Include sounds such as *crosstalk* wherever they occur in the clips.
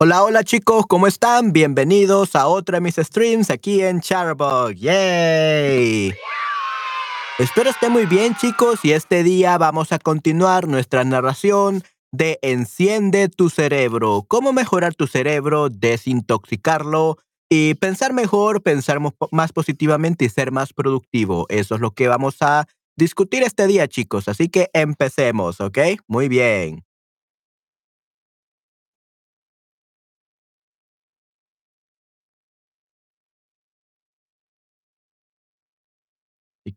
Hola, hola chicos, ¿cómo están? Bienvenidos a otra de mis streams aquí en Charbug. ¡Yay! Espero estén muy bien chicos y este día vamos a continuar nuestra narración de Enciende tu cerebro. Cómo mejorar tu cerebro, desintoxicarlo y pensar mejor, pensar más positivamente y ser más productivo. Eso es lo que vamos a discutir este día chicos. Así que empecemos, ¿ok? Muy bien.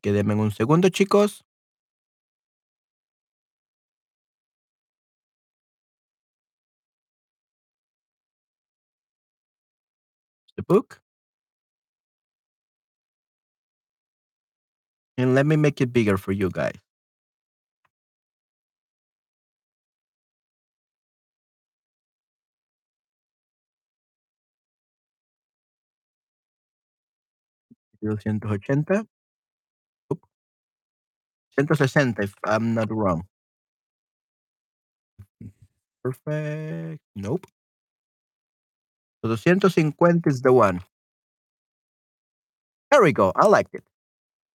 Y quédenme un segundo, chicos. The book. And let me make it bigger for you guys. Ochenta. 160, if I'm not wrong. Perfect. Nope. So 250 is the one. There we go. I like it.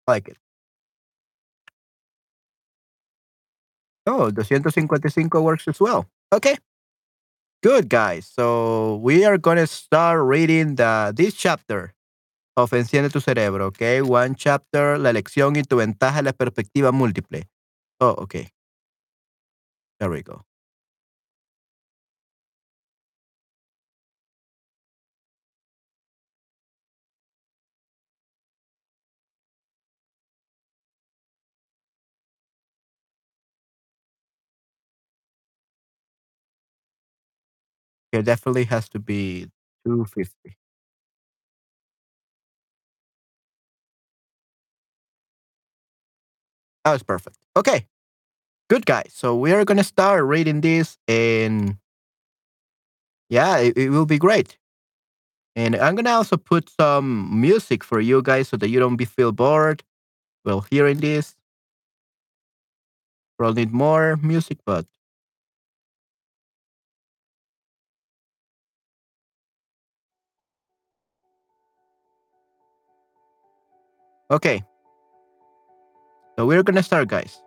I like it. Oh, 255 works as well. Okay. Good, guys. So we are going to start reading the this chapter of Enciende tu cerebro, okay? One chapter, la elección y tu ventaja, la perspectiva múltiple. Oh, okay. There we go. It definitely has to be 250. That was perfect. Okay. Good guys. So we are gonna start reading this and yeah, it, it will be great. And I'm gonna also put some music for you guys so that you don't be feel bored while hearing this. We'll need more music, but okay. So we're gonna start, guys.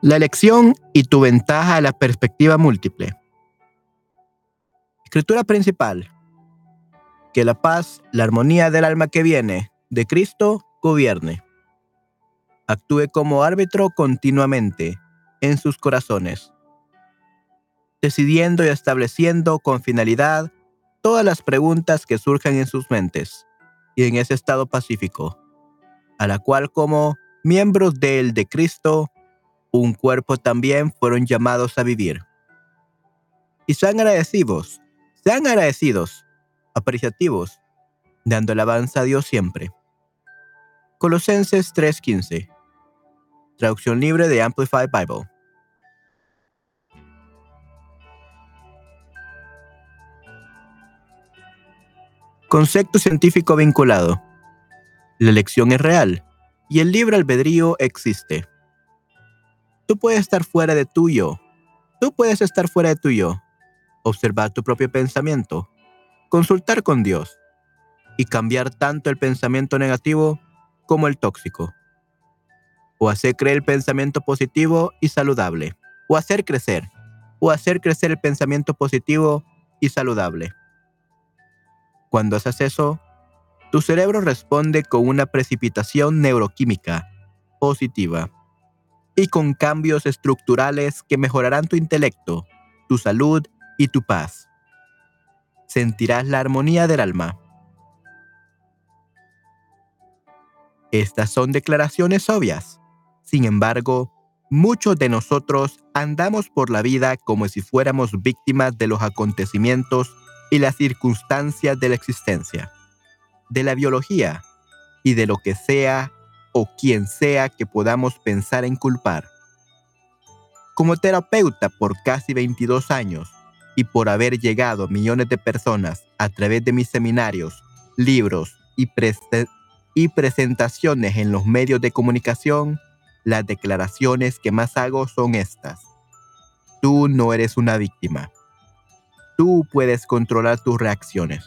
La elección y tu ventaja a la perspectiva múltiple. Escritura principal. Que la paz, la armonía del alma que viene de Cristo gobierne. Actúe como árbitro continuamente en sus corazones, decidiendo y estableciendo con finalidad todas las preguntas que surjan en sus mentes y en ese estado pacífico, a la cual como miembros del de Cristo un cuerpo también fueron llamados a vivir. Y sean agradecidos, sean agradecidos, apreciativos, dando alabanza a Dios siempre. Colosenses 3:15. Traducción libre de Amplified Bible. Concepto científico vinculado. La elección es real y el libre albedrío existe. Tú puedes estar fuera de tuyo. Tú puedes estar fuera de tuyo. Observar tu propio pensamiento. Consultar con Dios. Y cambiar tanto el pensamiento negativo como el tóxico. O hacer creer el pensamiento positivo y saludable. O hacer crecer. O hacer crecer el pensamiento positivo y saludable. Cuando haces eso, tu cerebro responde con una precipitación neuroquímica positiva y con cambios estructurales que mejorarán tu intelecto, tu salud y tu paz. Sentirás la armonía del alma. Estas son declaraciones obvias. Sin embargo, muchos de nosotros andamos por la vida como si fuéramos víctimas de los acontecimientos y las circunstancias de la existencia, de la biología y de lo que sea o quien sea que podamos pensar en culpar. Como terapeuta por casi 22 años y por haber llegado a millones de personas a través de mis seminarios, libros y, y presentaciones en los medios de comunicación, las declaraciones que más hago son estas. Tú no eres una víctima. Tú puedes controlar tus reacciones.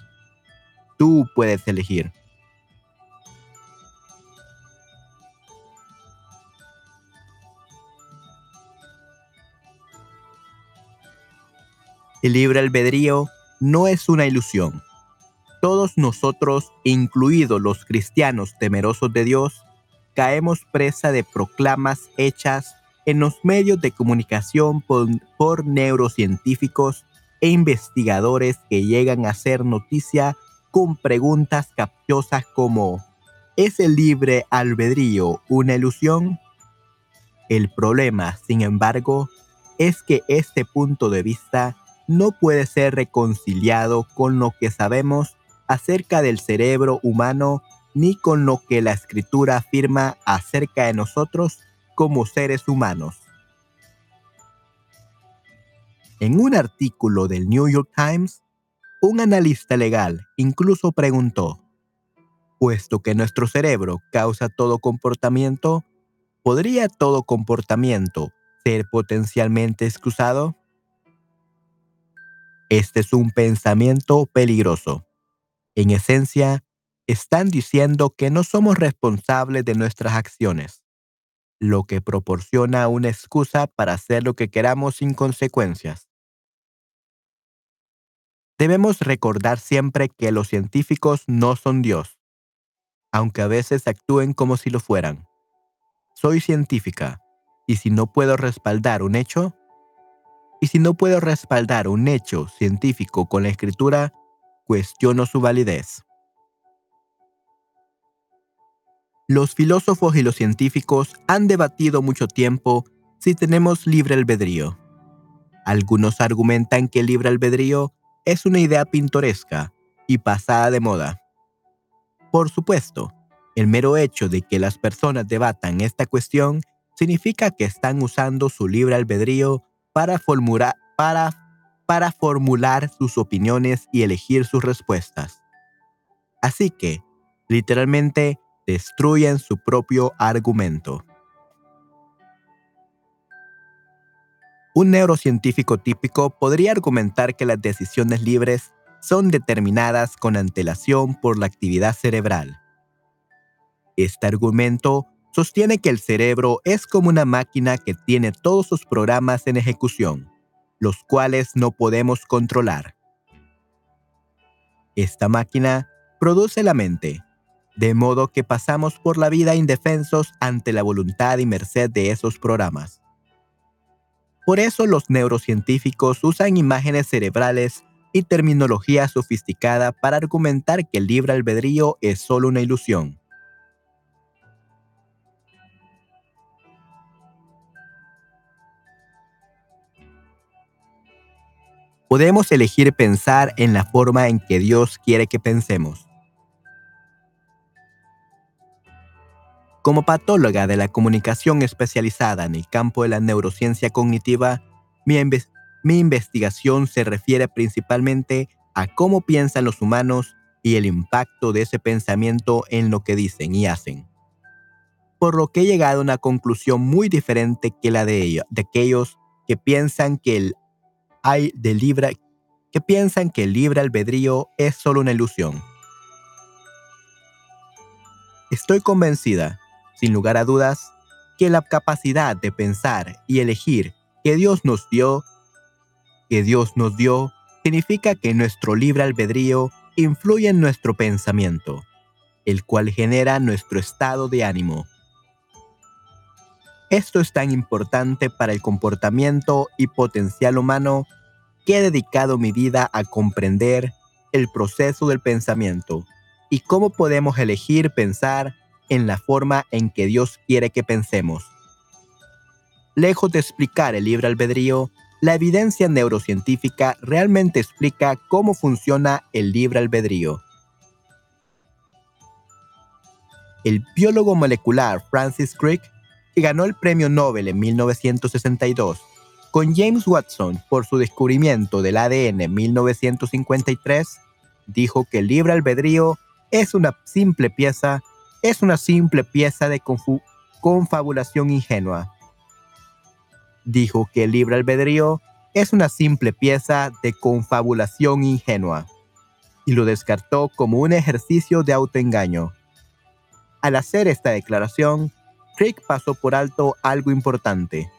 Tú puedes elegir. El libre albedrío no es una ilusión. Todos nosotros, incluidos los cristianos temerosos de Dios, caemos presa de proclamas hechas en los medios de comunicación por, neurocientíficos e investigadores que llegan a hacer noticia con preguntas capciosas como ¿Es el libre albedrío una ilusión? El problema, sin embargo, es que este punto de vista no puede ser reconciliado con lo que sabemos acerca del cerebro humano ni con lo que la escritura afirma acerca de nosotros como seres humanos. En un artículo del New York Times, un analista legal incluso preguntó, puesto que nuestro cerebro causa todo comportamiento, ¿podría todo comportamiento ser potencialmente excusado? Este es un pensamiento peligroso. En esencia, están diciendo que no somos responsables de nuestras acciones, lo que proporciona una excusa para hacer lo que queramos sin consecuencias. Debemos recordar siempre que los científicos no son Dios, aunque a veces actúen como si lo fueran. Soy científica, y si no puedo respaldar un hecho, y si no puedo respaldar un hecho científico con la escritura, cuestiono su validez. Los filósofos y los científicos han debatido mucho tiempo si tenemos libre albedrío. Algunos argumentan que el libre albedrío es una idea pintoresca y pasada de moda. Por supuesto, el mero hecho de que las personas debatan esta cuestión significa que están usando su libre albedrío para para formular sus opiniones y elegir sus respuestas. Así que, literalmente, destruyen su propio argumento. Un neurocientífico típico podría argumentar que las decisiones libres son determinadas con antelación por la actividad cerebral. Este argumento sostiene que el cerebro es como una máquina que tiene todos sus programas en ejecución, los cuales no podemos controlar. Esta máquina produce la mente, de modo que pasamos por la vida indefensos ante la voluntad y merced de esos programas. Por eso los neurocientíficos usan imágenes cerebrales y terminología sofisticada para argumentar que el libre albedrío es solo una ilusión. podemos elegir pensar en la forma en que Dios quiere que pensemos. Como patóloga de la comunicación especializada en el campo de la neurociencia cognitiva, mi, investigación se refiere principalmente a cómo piensan los humanos y el impacto de ese pensamiento en lo que dicen y hacen. Por lo que he llegado a una conclusión muy diferente que la de, ellos, de aquellos que piensan que el hay de libre que piensan que el libre albedrío es solo una ilusión. Estoy convencida, sin lugar a dudas, que la capacidad de pensar y elegir que Dios nos dio, que Dios nos dio, significa que nuestro libre albedrío influye en nuestro pensamiento, el cual genera nuestro estado de ánimo. Esto es tan importante para el comportamiento y potencial humano que he dedicado mi vida a comprender el proceso del pensamiento y cómo podemos elegir pensar en la forma en que Dios quiere que pensemos. Lejos de explicar el libre albedrío, la evidencia neurocientífica realmente explica cómo funciona el libre albedrío. El biólogo molecular Francis Crick que ganó el Premio Nobel en 1962, con James Watson por su descubrimiento del ADN en 1953, dijo que el libre albedrío es una simple pieza, es una simple pieza de confabulación ingenua. Dijo que el libre albedrío es una simple pieza de confabulación ingenua y lo descartó como un ejercicio de autoengaño. Al hacer esta declaración, Crick pasó por alto algo importante.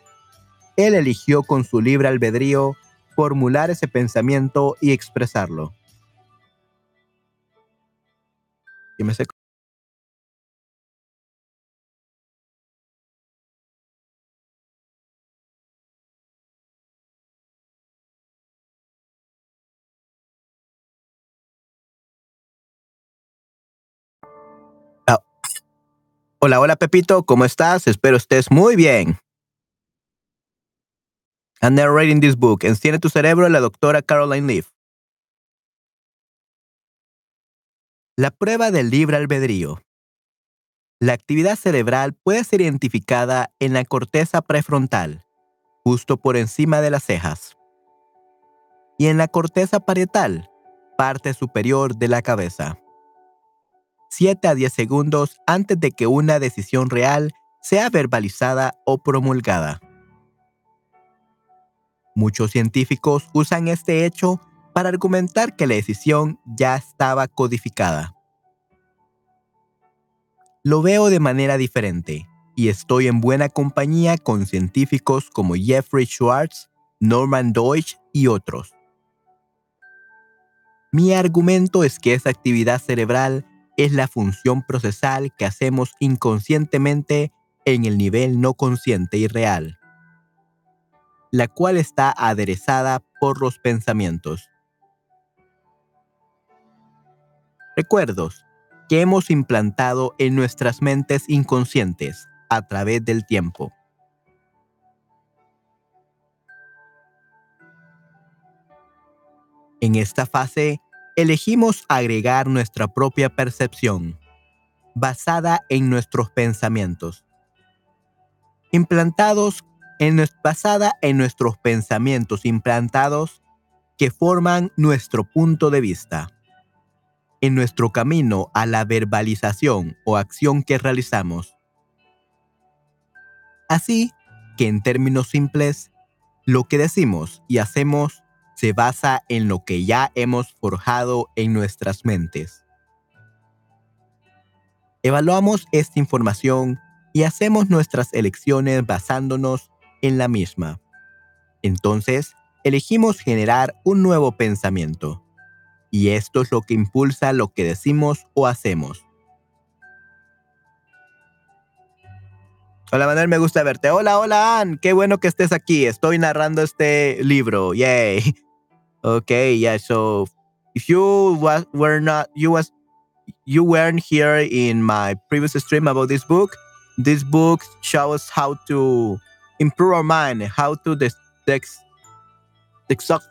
Él eligió con su libre albedrío formular ese pensamiento y expresarlo. Hola, hola Pepito, ¿cómo estás? Espero estés muy bien. I'm narrating this book. Enciende tu cerebro, la doctora Caroline Leaf. La prueba del libre albedrío. La actividad cerebral puede ser identificada en la corteza prefrontal, justo por encima de las cejas, y en la corteza parietal, parte superior de la cabeza. 7 a 10 segundos antes de que una decisión real sea verbalizada o promulgada. Muchos científicos usan este hecho para argumentar que la decisión ya estaba codificada. Lo veo de manera diferente y estoy en buena compañía con científicos como Jeffrey Schwartz, Norman Deutsch y otros. Mi argumento es que esa actividad cerebral es la función procesal que hacemos inconscientemente en el nivel no consciente y real, la cual está aderezada por los pensamientos. Recuerdos que hemos implantado en nuestras mentes inconscientes a través del tiempo. En esta fase elegimos agregar nuestra propia percepción, basada en nuestros pensamientos. Implantados en, basada en nuestros pensamientos implantados que forman nuestro punto de vista. En nuestro camino a la verbalización o acción que realizamos. Así que en términos simples, lo que decimos y hacemos se basa en lo que ya hemos forjado en nuestras mentes. Evaluamos esta información y hacemos nuestras elecciones basándonos en la misma. Entonces, elegimos generar un nuevo pensamiento. Y esto es lo que impulsa lo que decimos o hacemos. Hola Manuel, me gusta verte. Hola, hola Ann, qué bueno que estés aquí. Estoy narrando este libro. Yay. Okay, yeah. So if you was were not you was you weren't here in my previous stream about this book, this book shows how to improve our mind, how to dex dex detox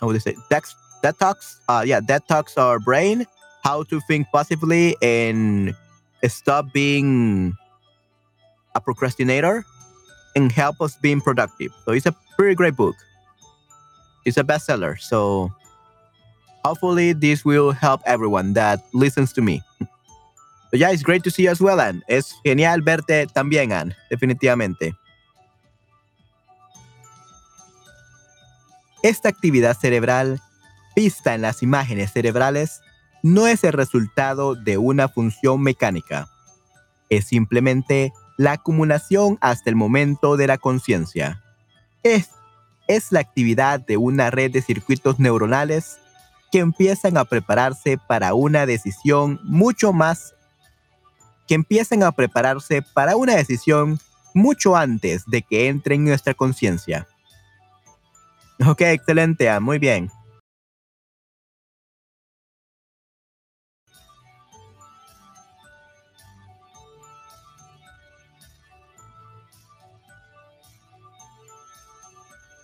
how would I say dex detox uh yeah detox our brain, how to think positively and stop being a procrastinator and help us being productive. So it's a pretty great book. It's a bestseller. So hopefully this will help everyone that listens to me. *laughs* But yeah, it's great to see you as well, Anne. Es genial verte también, Anne, definitivamente. Esta actividad cerebral, vista en las imágenes cerebrales, no es el resultado de una función mecánica. Es simplemente la acumulación hasta el momento de la conciencia. Es la actividad de una red de circuitos neuronales que empiezan a prepararse para una decisión mucho más, que empiezan a prepararse para una decisión mucho antes de que entre en nuestra conciencia. Ok, excelente, ah, muy bien.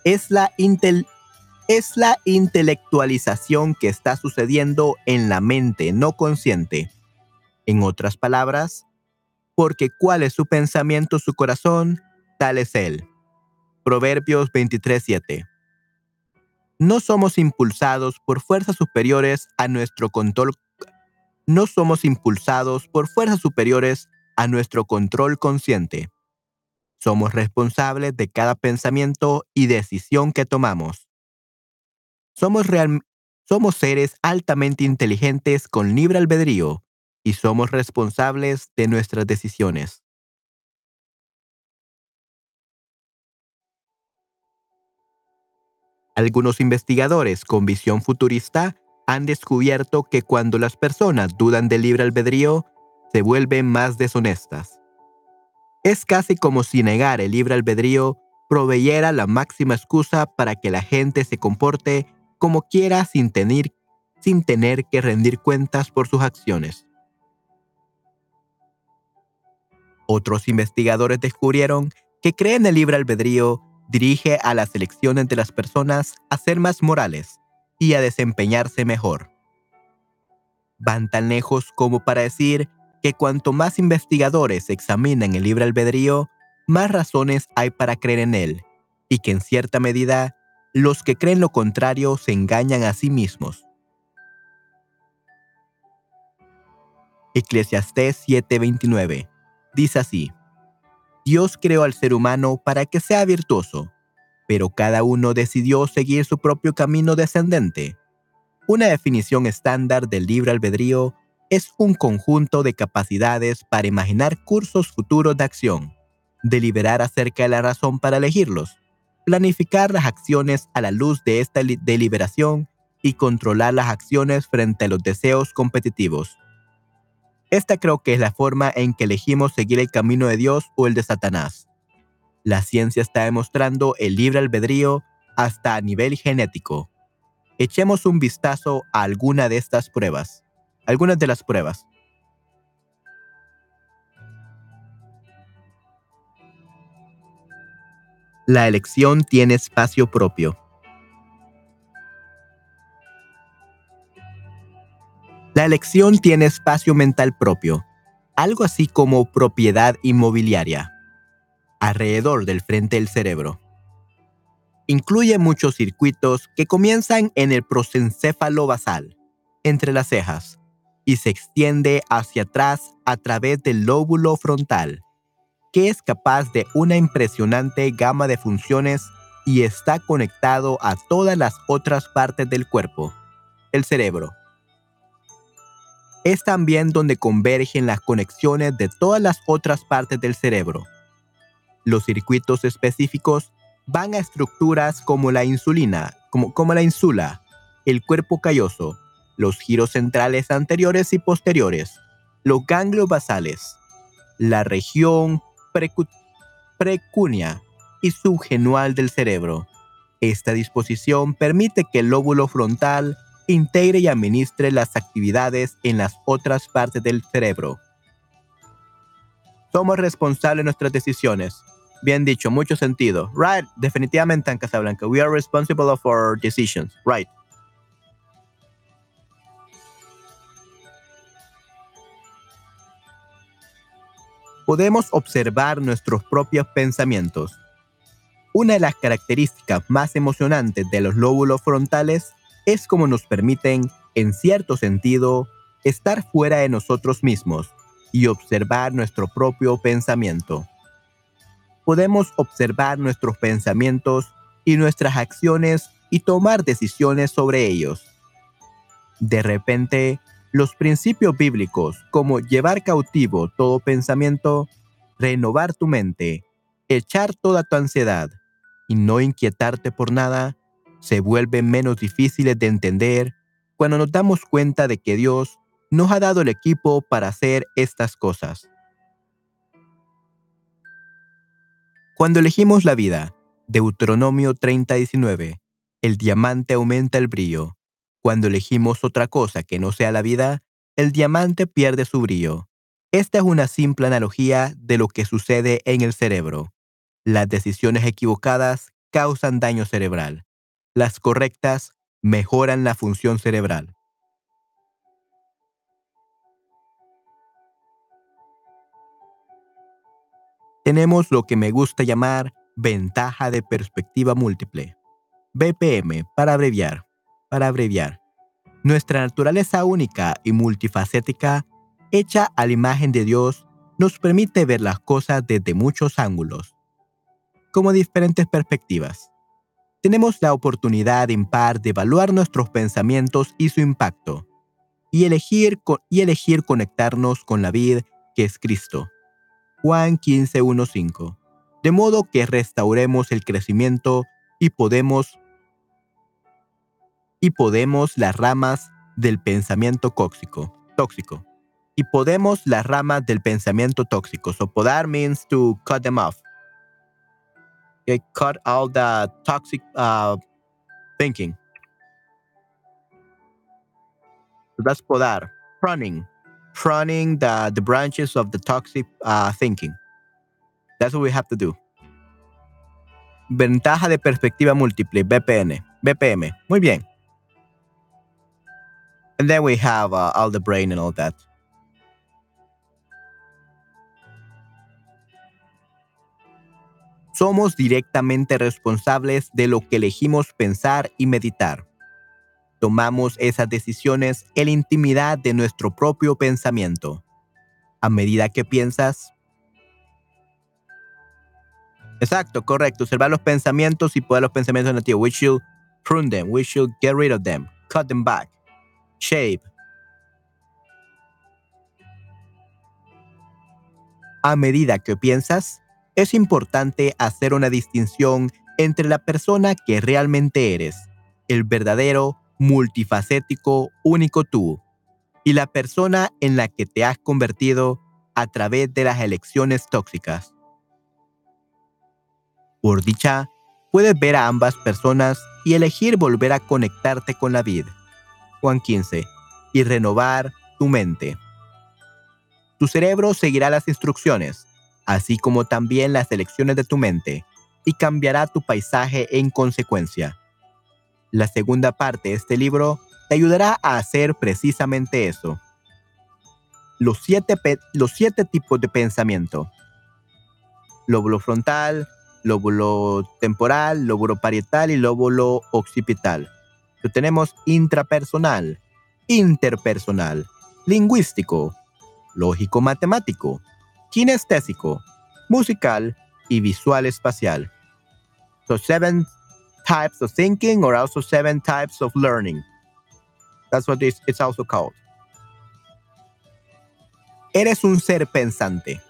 Es la, es la intelectualización que está sucediendo en la mente no consciente. En otras palabras, porque cuál es su pensamiento, su corazón, tal es él. Proverbios 23:7. No somos impulsados por fuerzas superiores a nuestro control. No somos impulsados por fuerzas superiores a nuestro control consciente. Somos responsables de cada pensamiento y decisión que tomamos. Somos, seres altamente inteligentes con libre albedrío y somos responsables de nuestras decisiones. Algunos investigadores con visión futurista han descubierto que cuando las personas dudan del libre albedrío, se vuelven más deshonestas. Es casi como si negar el libre albedrío proveyera la máxima excusa para que la gente se comporte como quiera sin tener, sin tener que rendir cuentas por sus acciones. Otros investigadores descubrieron que creer en el libre albedrío dirige a las elecciones de las personas a ser más morales y a desempeñarse mejor. Van tan lejos como para decir que cuanto más investigadores examinan el libre albedrío, más razones hay para creer en él, y que en cierta medida los que creen lo contrario se engañan a sí mismos. Eclesiastés 7:29 dice así, Dios creó al ser humano para que sea virtuoso, pero cada uno decidió seguir su propio camino descendente. Una definición estándar del libre albedrío es un conjunto de capacidades para imaginar cursos futuros de acción, deliberar acerca de la razón para elegirlos, planificar las acciones a la luz de esta deliberación y controlar las acciones frente a los deseos competitivos. Esta creo que es la forma en que elegimos seguir el camino de Dios o el de Satanás. La ciencia está demostrando el libre albedrío hasta a nivel genético. Echemos un vistazo a alguna de estas pruebas algunas de las pruebas. La elección tiene espacio propio. La elección tiene espacio mental propio, algo así como propiedad inmobiliaria, alrededor del frente del cerebro. Incluye muchos circuitos que comienzan en el prosencéfalo basal, entre las cejas, y se extiende hacia atrás a través del lóbulo frontal, que es capaz de una impresionante gama de funciones y está conectado a todas las otras partes del cuerpo, el cerebro. Es también donde convergen las conexiones de todas las otras partes del cerebro. Los circuitos específicos van a estructuras como la insulina, como, como la insula, el cuerpo calloso, los giros centrales anteriores y posteriores, los ganglios basales, la región precunia y subgenual del cerebro. Esta disposición permite que el lóbulo frontal integre y administre las actividades en las otras partes del cerebro. Somos responsables de nuestras decisiones. Bien dicho, mucho sentido. Right, definitivamente en Casablanca. We are responsible of our decisions. Right. Podemos observar nuestros propios pensamientos. Una de las características más emocionantes de los lóbulos frontales es cómo nos permiten, en cierto sentido, estar fuera de nosotros mismos y observar nuestro propio pensamiento. Podemos observar nuestros pensamientos y nuestras acciones y tomar decisiones sobre ellos. De repente, los principios bíblicos como llevar cautivo todo pensamiento, renovar tu mente, echar toda tu ansiedad y no inquietarte por nada, se vuelven menos difíciles de entender cuando nos damos cuenta de que Dios nos ha dado el equipo para hacer estas cosas. Cuando elegimos la vida, Deuteronomio 30:19, el diamante aumenta el brillo, cuando elegimos otra cosa que no sea la vida, el diamante pierde su brillo. Esta es una simple analogía de lo que sucede en el cerebro. Las decisiones equivocadas causan daño cerebral. Las correctas mejoran la función cerebral. Tenemos lo que me gusta llamar ventaja de perspectiva múltiple. BPM, para abreviar, para abreviar. Nuestra naturaleza única y multifacética, hecha a la imagen de Dios, nos permite ver las cosas desde muchos ángulos, como diferentes perspectivas. Tenemos la oportunidad impar de evaluar nuestros pensamientos y su impacto, y elegir, y elegir conectarnos con la vida que es Cristo. Juan 15.1.5. De modo que restauremos el crecimiento y podemos y podemos las ramas del pensamiento tóxico, tóxico. Y podemos las ramas del pensamiento tóxico. So podar means to cut them off. Cut all the toxic uh, thinking. That's podar. Pruning. Pruning the, the branches of the toxic uh, thinking. That's what we have to do. Ventaja de perspectiva múltiple, BPN. BPM. Muy bien. And then we have uh, all the brain and all that. Somos directamente responsables de lo que elegimos pensar y meditar. Tomamos esas decisiones en la intimidad de nuestro propio pensamiento. A medida que piensas, Exacto, correcto. Observar los pensamientos y poder los pensamientos negativos. We should prune them. We should get rid of them. Cut them back. Shape. A medida que piensas, es importante hacer una distinción entre la persona que realmente eres, el verdadero, multifacético, único tú, y la persona en la que te has convertido a través de las elecciones tóxicas. Por dicha, puedes ver a ambas personas y elegir volver a conectarte con la vida. Juan 15, y renovar tu mente. Tu cerebro seguirá las instrucciones, así como también las elecciones de tu mente, y cambiará tu paisaje en consecuencia. La segunda parte de este libro te ayudará a hacer precisamente eso. Los siete, los siete tipos de pensamiento. Lóbulo frontal, lóbulo temporal, lóbulo parietal y lóbulo occipital tenemos intrapersonal, interpersonal, lingüístico, lógico-matemático, kinestésico, musical y visual espacial. So seven types of thinking or also seven types of learning. That's what it's also called. Eres un ser pensante.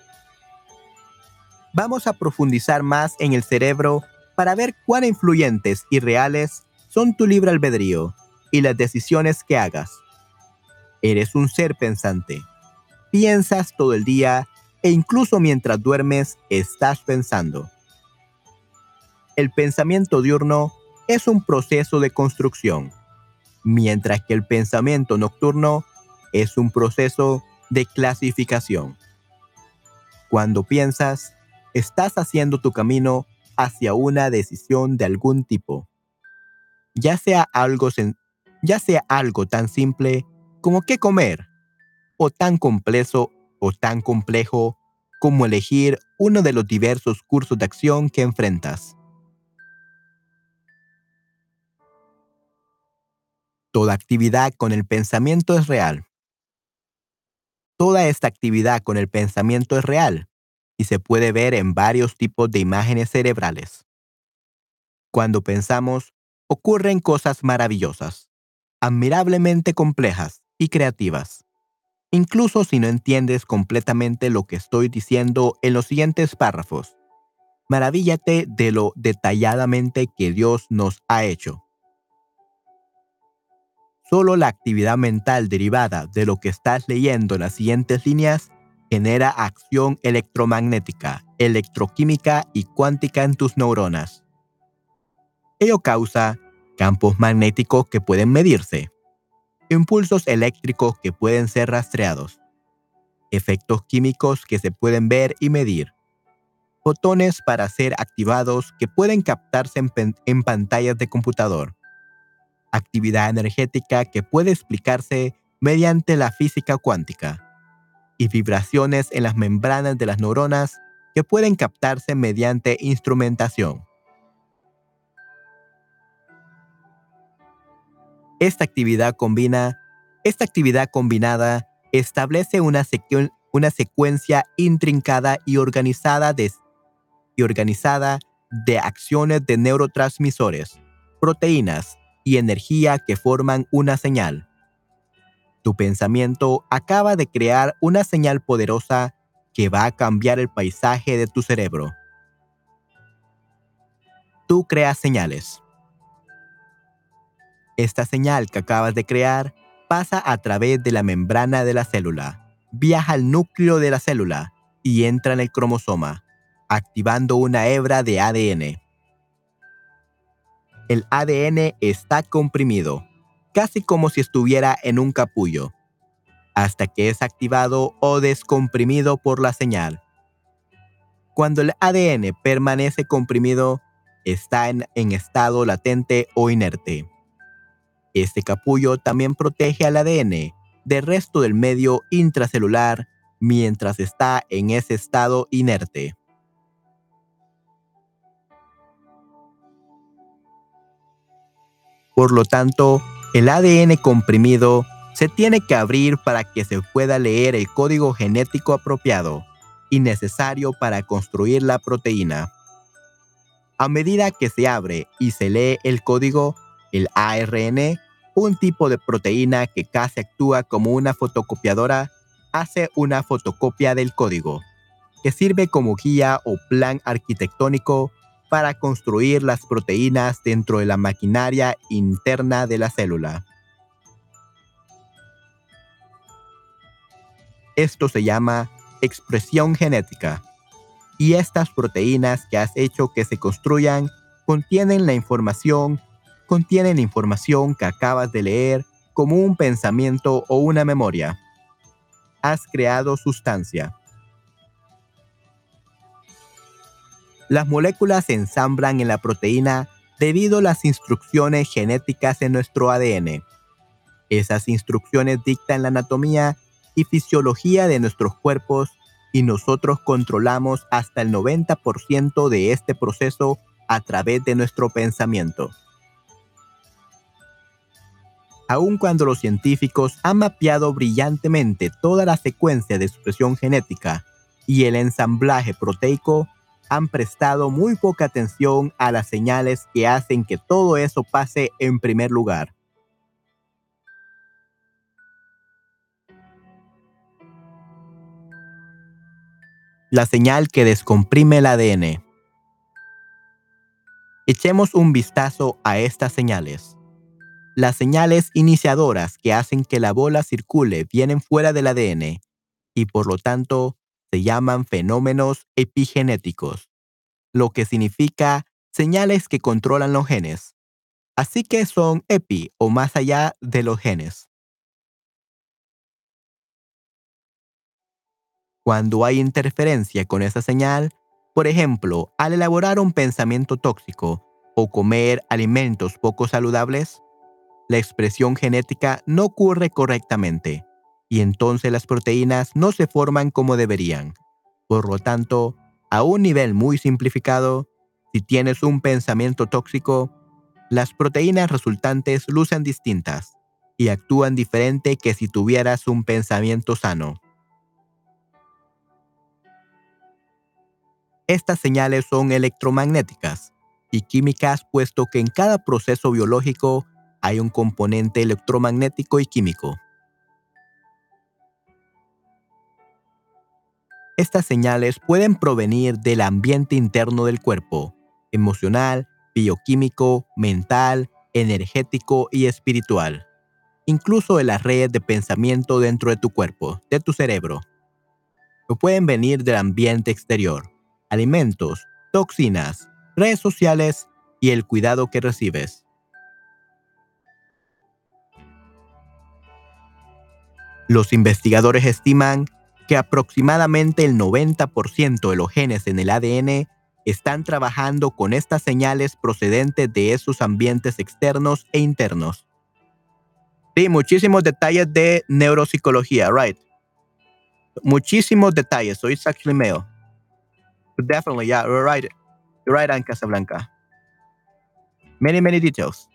Vamos a profundizar más en el cerebro para ver cuán influyentes y reales son tu libre albedrío y las decisiones que hagas. Eres un ser pensante. Piensas todo el día e incluso mientras duermes estás pensando. El pensamiento diurno es un proceso de construcción, mientras que el pensamiento nocturno es un proceso de clasificación. Cuando piensas, estás haciendo tu camino hacia una decisión de algún tipo ya sea algo, ya sea algo tan simple como qué comer, o tan complejo o tan complejo como elegir uno de los diversos cursos de acción que enfrentas. Toda actividad con el pensamiento es real. Toda esta actividad con el pensamiento es real y se puede ver en varios tipos de imágenes cerebrales. Cuando pensamos, ocurren cosas maravillosas, admirablemente complejas y creativas. Incluso si no entiendes completamente lo que estoy diciendo en los siguientes párrafos, maravíllate de lo detalladamente que Dios nos ha hecho. Solo la actividad mental derivada de lo que estás leyendo en las siguientes líneas genera acción electromagnética, electroquímica y cuántica en tus neuronas. Ello causa campos magnéticos que pueden medirse, impulsos eléctricos que pueden ser rastreados, efectos químicos que se pueden ver y medir, fotones para ser activados que pueden captarse en, pantallas de computador, actividad energética que puede explicarse mediante la física cuántica, y vibraciones en las membranas de las neuronas que pueden captarse mediante instrumentación. Esta actividad, combina, esta actividad combinada establece una, secuencia intrincada y organizada, de, y organizada de acciones de neurotransmisores, proteínas y energía que forman una señal. Tu pensamiento acaba de crear una señal poderosa que va a cambiar el paisaje de tu cerebro. Tú creas señales. Esta señal que acabas de crear pasa a través de la membrana de la célula, viaja al núcleo de la célula y entra en el cromosoma, activando una hebra de ADN. El ADN está comprimido, casi como si estuviera en un capullo, hasta que es activado o descomprimido por la señal. Cuando el ADN permanece comprimido, está en, estado latente o inerte. Este capullo también protege al ADN del resto del medio intracelular mientras está en ese estado inerte. Por lo tanto, el ADN comprimido se tiene que abrir para que se pueda leer el código genético apropiado y necesario para construir la proteína. A medida que se abre y se lee el código, el ARN, un tipo de proteína que casi actúa como una fotocopiadora, hace una fotocopia del código, que sirve como guía o plan arquitectónico para construir las proteínas dentro de la maquinaria interna de la célula. Esto se llama expresión genética. Y estas proteínas que has hecho que se construyan contienen la información, contienen información que acabas de leer como un pensamiento o una memoria. Has creado sustancia. Las moléculas se ensamblan en la proteína debido a las instrucciones genéticas en nuestro ADN. Esas instrucciones dictan la anatomía y fisiología de nuestros cuerpos y nosotros controlamos hasta el 90% de este proceso a través de nuestro pensamiento. Aun cuando los científicos han mapeado brillantemente toda la secuencia de expresión genética y el ensamblaje proteico, han prestado muy poca atención a las señales que hacen que todo eso pase en primer lugar. La señal que descomprime el ADN. Echemos un vistazo a estas señales. Las señales iniciadoras que hacen que la bola circule vienen fuera del ADN y por lo tanto se llaman fenómenos epigenéticos, lo que significa señales que controlan los genes. Así que son epi o más allá de los genes. Cuando hay interferencia con esa señal, por ejemplo, al elaborar un pensamiento tóxico o comer alimentos poco saludables, la expresión genética no ocurre correctamente y entonces las proteínas no se forman como deberían. Por lo tanto, a un nivel muy simplificado, si tienes un pensamiento tóxico, las proteínas resultantes lucen distintas y actúan diferente que si tuvieras un pensamiento sano. Estas señales son electromagnéticas y químicas puesto que en cada proceso biológico hay un componente electromagnético y químico. Estas señales pueden provenir del ambiente interno del cuerpo, emocional, bioquímico, mental, energético y espiritual, incluso de las redes de pensamiento dentro de tu cuerpo, de tu cerebro. O pueden venir del ambiente exterior, alimentos, toxinas, redes sociales y el cuidado que recibes. Los investigadores estiman que aproximadamente el 90% de los genes en el ADN están trabajando con estas señales procedentes de esos ambientes externos e internos. Sí, muchísimos detalles de neuropsicología, right? Muchísimos detalles, soy Isaac Definitely, yeah, right. Right, Anne Casablanca. Many, many details.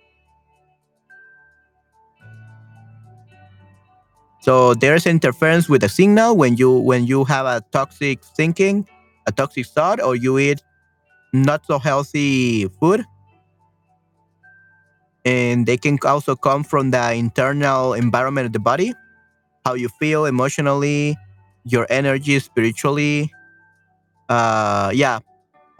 So there's interference with the signal when you when you have a toxic thinking, a toxic thought, or you eat not so healthy food. And they can also come from the internal environment of the body, how you feel emotionally, your energy spiritually. Uh, yeah,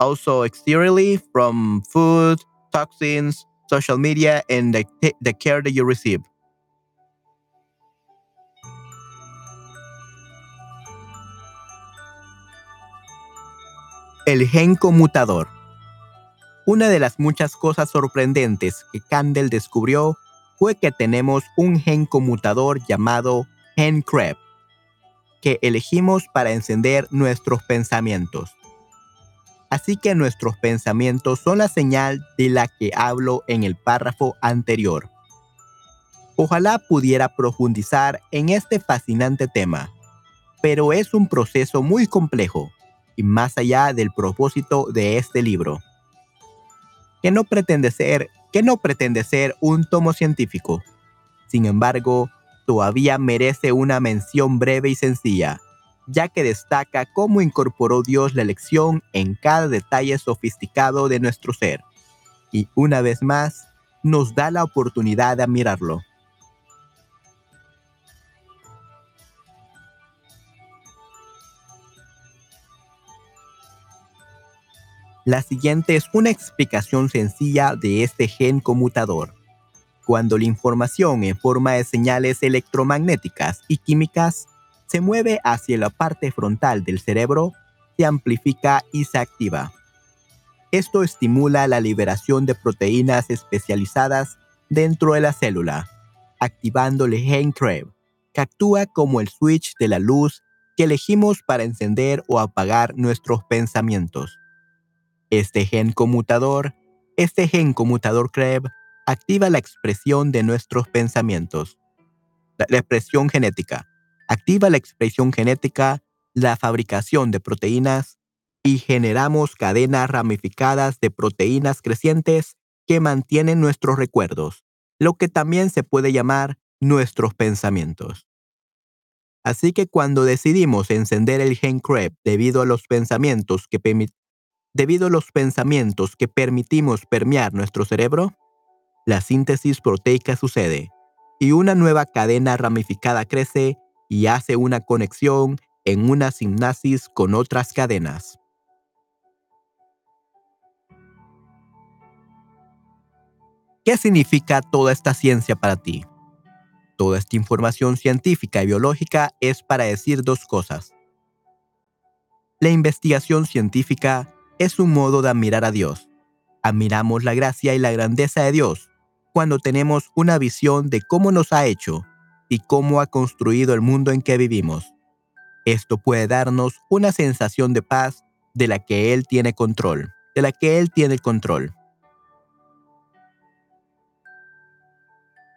also exteriorly from food, toxins, social media, and the, the care that you receive. El gen conmutador. Una de las muchas cosas sorprendentes que Candle descubrió fue que tenemos un gen conmutador llamado gen que elegimos para encender nuestros pensamientos. Así que nuestros pensamientos son la señal de la que hablo en el párrafo anterior. Ojalá pudiera profundizar en este fascinante tema, pero es un proceso muy complejo y más allá del propósito de este libro, que no pretende ser, que no pretende ser un tomo científico. Sin embargo, todavía merece una mención breve y sencilla, ya que destaca cómo incorporó Dios la lección en cada detalle sofisticado de nuestro ser, y una vez más nos da la oportunidad de admirarlo. La siguiente es una explicación sencilla de este gen conmutador. Cuando la información en forma de señales electromagnéticas y químicas se mueve hacia la parte frontal del cerebro, se amplifica y se activa. Esto estimula la liberación de proteínas especializadas dentro de la célula, activando el gen Krebs, que actúa como el switch de la luz que elegimos para encender o apagar nuestros pensamientos. Este gen conmutador, este gen conmutador Krebs, activa la expresión de nuestros pensamientos. La, expresión genética. Activa la expresión genética, la fabricación de proteínas y generamos cadenas ramificadas de proteínas crecientes que mantienen nuestros recuerdos, lo que también se puede llamar nuestros pensamientos. Así que cuando decidimos encender el gen Krebs debido a los pensamientos que, debido a los pensamientos que permitimos permear nuestro cerebro, la síntesis proteica sucede y una nueva cadena ramificada crece y hace una conexión en una sinapsis con otras cadenas. ¿Qué significa toda esta ciencia para ti? Toda esta información científica y biológica es para decir dos cosas. La investigación científica es un modo de admirar a Dios. Admiramos la gracia y la grandeza de Dios cuando tenemos una visión de cómo nos ha hecho y cómo ha construido el mundo en que vivimos. Esto puede darnos una sensación de paz de la que Él tiene control, de la que Él tiene control.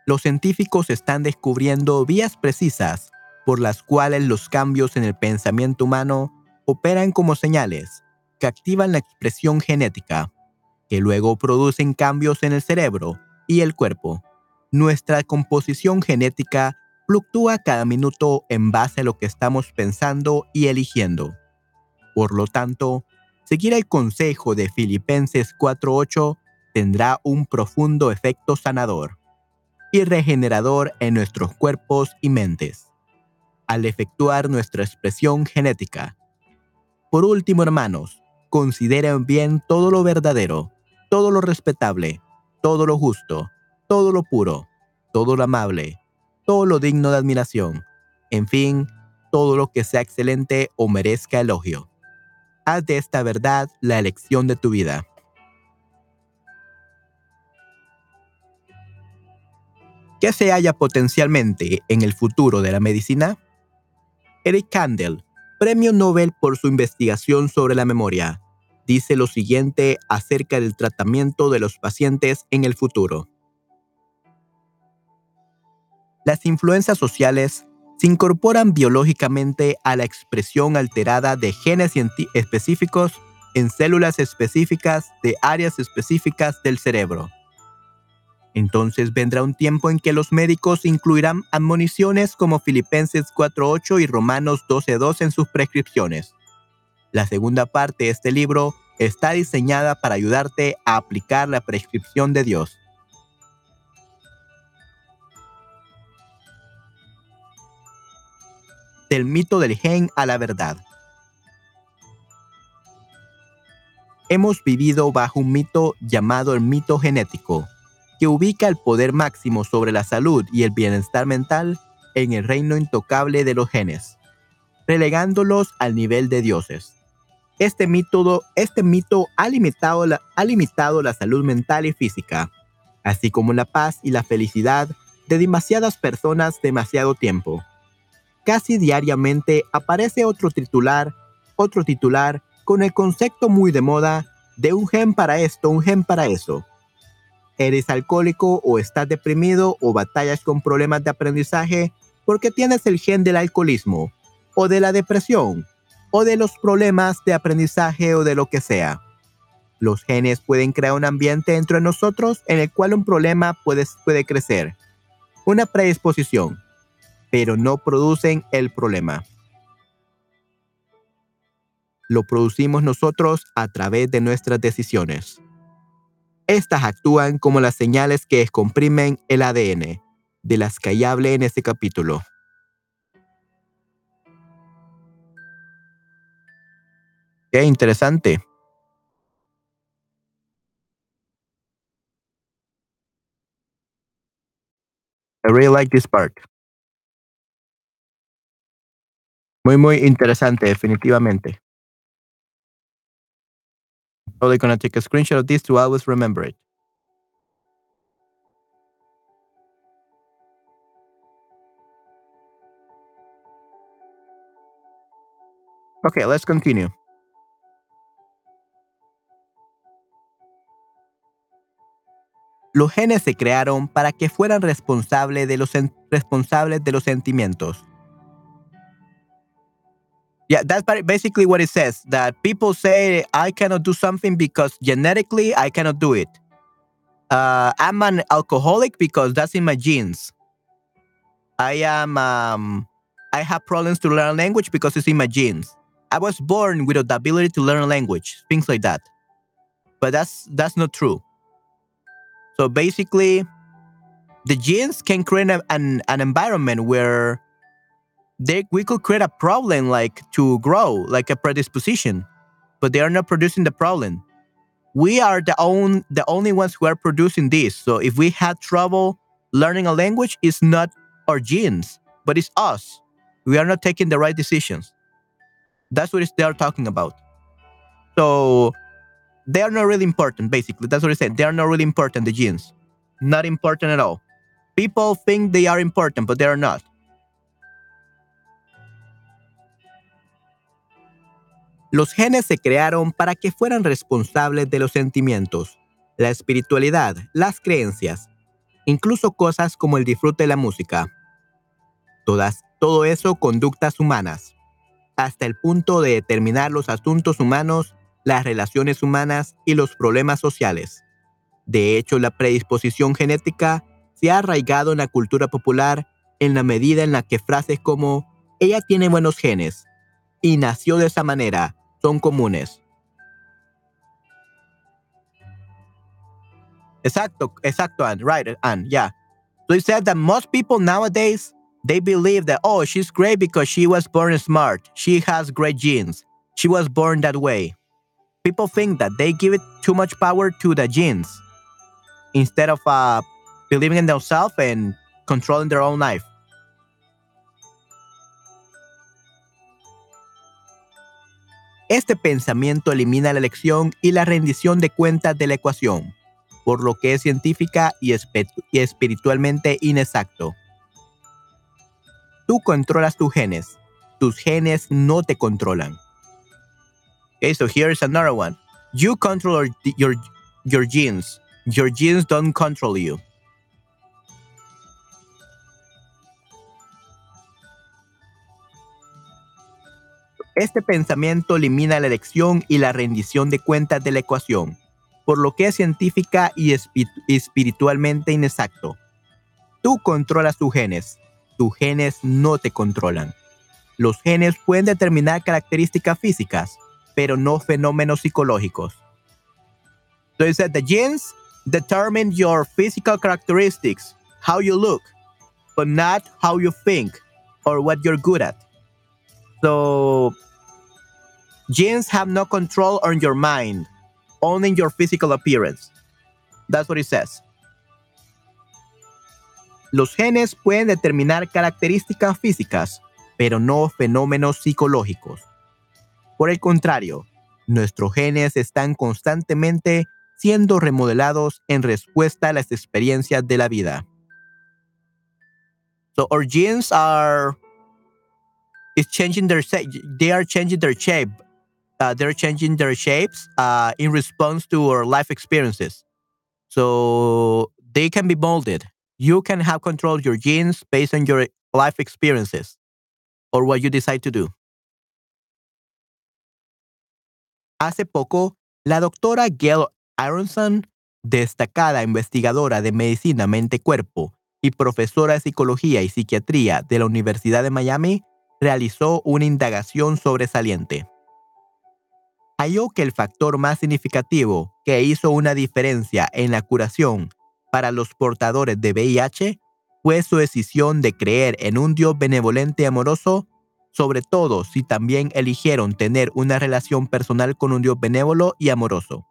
Los científicos están descubriendo vías precisas por las cuales los cambios en el pensamiento humano operan como señales que activan la expresión genética, que luego producen cambios en el cerebro y el cuerpo. Nuestra composición genética fluctúa cada minuto en base a lo que estamos pensando y eligiendo. Por lo tanto, seguir el consejo de Filipenses 4.8 tendrá un profundo efecto sanador y regenerador en nuestros cuerpos y mentes, al efectuar nuestra expresión genética. Por último, hermanos, consideren bien todo lo verdadero, todo lo respetable, todo lo justo, todo lo puro, todo lo amable, todo lo digno de admiración, en fin, todo lo que sea excelente o merezca elogio. Haz de esta verdad la elección de tu vida. ¿Qué se halla potencialmente en el futuro de la medicina? Eric Kandel Premio Nobel por su investigación sobre la memoria, dice lo siguiente acerca del tratamiento de los pacientes en el futuro. Las influencias sociales se incorporan biológicamente a la expresión alterada de genes específicos en células específicas de áreas específicas del cerebro. Entonces vendrá un tiempo en que los médicos incluirán admoniciones como Filipenses 4.8 y Romanos 12.2 en sus prescripciones. La segunda parte de este libro está diseñada para ayudarte a aplicar la prescripción de Dios. Del mito del gen a la verdad. Hemos vivido bajo un mito llamado el mito genético que ubica el poder máximo sobre la salud y el bienestar mental en el reino intocable de los genes, relegándolos al nivel de dioses. Este mito, este mito ha, limitado la, ha limitado la salud mental y física, así como la paz y la felicidad de demasiadas personas demasiado tiempo. Casi diariamente aparece otro titular, otro titular con el concepto muy de moda de un gen para esto, un gen para eso eres alcohólico o estás deprimido o batallas con problemas de aprendizaje porque tienes el gen del alcoholismo o de la depresión o de los problemas de aprendizaje o de lo que sea. Los genes pueden crear un ambiente dentro de nosotros en el cual un problema puede, puede crecer, una predisposición, pero no producen el problema. Lo producimos nosotros a través de nuestras decisiones. Estas actúan como las señales que descomprimen el ADN, de las que hablé en este capítulo. Qué interesante. I really like this part. Muy, muy interesante, definitivamente. Probably gonna take a screenshot of this to always remember it. Okay, let's continue. Los genes se crearon para que fueran responsables de los, responsables de los sentimientos. Yeah, that's basically what it says. That people say I cannot do something because genetically I cannot do it. Uh, I'm an alcoholic because that's in my genes. I am. Um, I have problems to learn language because it's in my genes. I was born without the ability to learn language, things like that. But that's that's not true. So basically, the genes can create an an environment where they we could create a problem like to grow, like a predisposition, but they are not producing the problem. We are the own the only ones who are producing this. So if we had trouble learning a language, it's not our genes, but it's us. We are not taking the right decisions. That's what they are talking about. So they are not really important, basically. That's what I said. They are not really important, the genes. Not important at all. People think they are important, but they are not. Los genes se crearon para que fueran responsables de los sentimientos, la espiritualidad, las creencias, incluso cosas como el disfrute de la música. Todas, todo eso conductas humanas, hasta el punto de determinar los asuntos humanos, las relaciones humanas y los problemas sociales. De hecho, la predisposición genética se ha arraigado en la cultura popular en la medida en la que frases como ella tiene buenos genes y nació de esa manera son comunes. Exacto, exacto, Anne. Right, Anne. Yeah. So he said that most people nowadays they believe that oh, she's great because she was born smart. She has great genes. She was born that way. People think that they give it too much power to the genes instead of uh, believing in themselves and controlling their own life. Este pensamiento elimina la elección y la rendición de cuentas de la ecuación, por lo que es científica y, espiritualmente inexacto. Tú controlas tus genes, tus genes no te controlan. Okay, so here's another one. You control your, your genes. Your genes don't control you. Este pensamiento elimina la elección y la rendición de cuentas de la ecuación, por lo que es científica y espiritualmente inexacto. Tú controlas tus genes, tus genes no te controlan. Los genes pueden determinar características físicas, pero no fenómenos psicológicos. Said the genes determine your physical characteristics, how you look, but not how you think or what you're good at. So genes have no control on your mind, only your physical appearance. That's what it says. Los genes pueden determinar características físicas, pero no fenómenos psicológicos. Por el contrario, nuestros genes están constantemente siendo remodelados en respuesta a las experiencias de la vida. So our genes are is changing their they are changing their shape. Uh, they're changing their shapes uh, in response to our life experiences. So they can be molded you can have control of your genes based on your life experiences or what you decide to do. Hace poco, la doctora Gail Aronson, destacada investigadora de medicina mente-cuerpo y profesora de psicología y psiquiatría de la Universidad de Miami, realizó una indagación sobresaliente. Halló que el factor más significativo que hizo una diferencia en la curación para los portadores de VIH fue su decisión de creer en un Dios benevolente y amoroso, sobre todo si también eligieron tener una relación personal con un Dios benévolo y amoroso.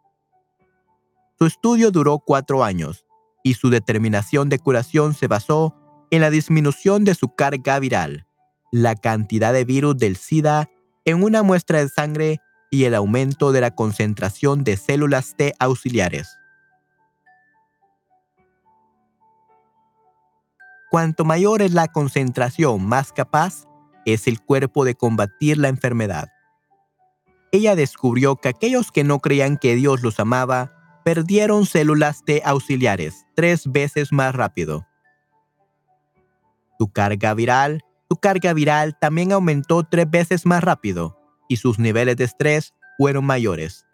Su estudio duró cuatro años y su determinación de curación se basó en la disminución de su carga viral, la cantidad de virus del SIDA en una muestra de sangre y el aumento de la concentración de células T auxiliares. Cuanto mayor es la concentración, más capaz es el cuerpo de combatir la enfermedad. Ella descubrió que aquellos que no creían que Dios los amaba perdieron células T auxiliares tres veces más rápido. Su carga viral, su carga viral también aumentó tres veces más rápido y sus niveles de estrés fueron mayores,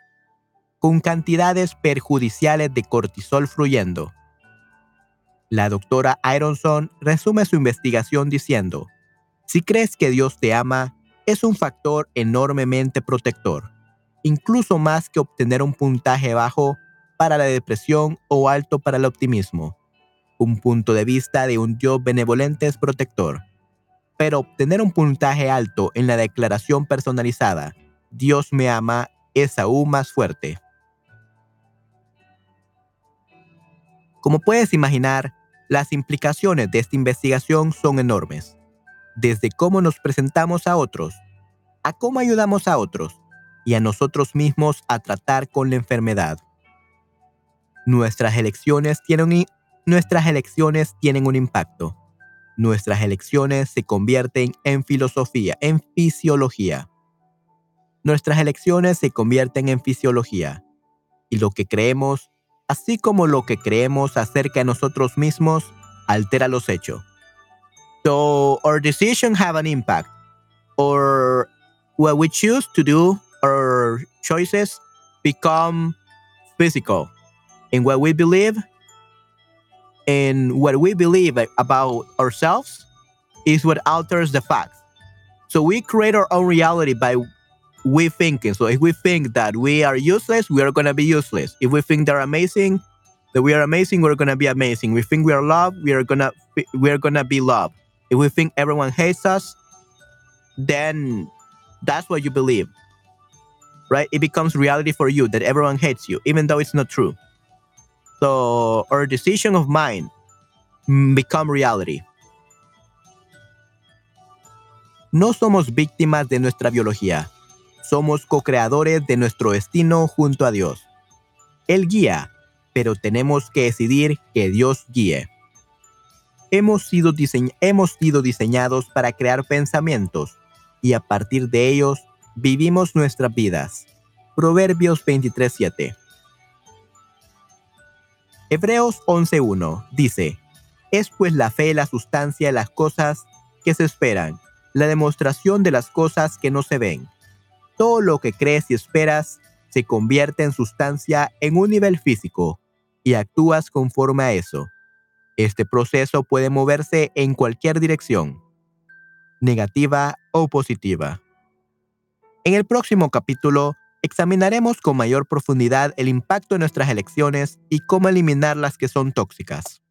con cantidades perjudiciales de cortisol fluyendo. La doctora Ironson resume su investigación diciendo, si crees que Dios te ama, es un factor enormemente protector, incluso más que obtener un puntaje bajo para la depresión o alto para el optimismo. Un punto de vista de un Dios benevolente es protector, pero obtener un puntaje alto en la declaración personalizada, Dios me ama, es aún más fuerte. Como puedes imaginar, las implicaciones de esta investigación son enormes, desde cómo nos presentamos a otros, a cómo ayudamos a otros y a nosotros mismos a tratar con la enfermedad. Nuestras elecciones tienen nuestras elecciones tienen un impacto. Nuestras elecciones se convierten en filosofía, en fisiología. Nuestras elecciones se convierten en fisiología. Y lo que creemos así como lo que creemos acerca de nosotros mismos altera los hechos. So our decisions have an impact, or what we choose to do, our choices become physical, and what we believe, and what we believe about ourselves is what alters the facts. So we create our own reality by we thinking. So if we think that we are useless, we are gonna be useless. If we think they're amazing, that we are amazing, we're gonna be amazing. We think we are loved, we are gonna we are gonna be loved. If we think everyone hates us, then that's what you believe. Right? It becomes reality for you that everyone hates you, even though it's not true. So our decision of mind become reality. No somos víctimas de nuestra biología. Somos co-creadores de nuestro destino junto a Dios. Él guía, pero tenemos que decidir que Dios guíe. Hemos sido, hemos sido diseñados para crear pensamientos y a partir de ellos vivimos nuestras vidas. Proverbios 23:7. Hebreos 11:1 dice, es pues la fe la sustancia de las cosas que se esperan, la demostración de las cosas que no se ven todo lo que crees y esperas se convierte en sustancia en un nivel físico y actúas conforme a eso. Este proceso puede moverse en cualquier dirección, negativa o positiva. En el próximo capítulo examinaremos con mayor profundidad el impacto de nuestras elecciones y cómo eliminar las que son tóxicas.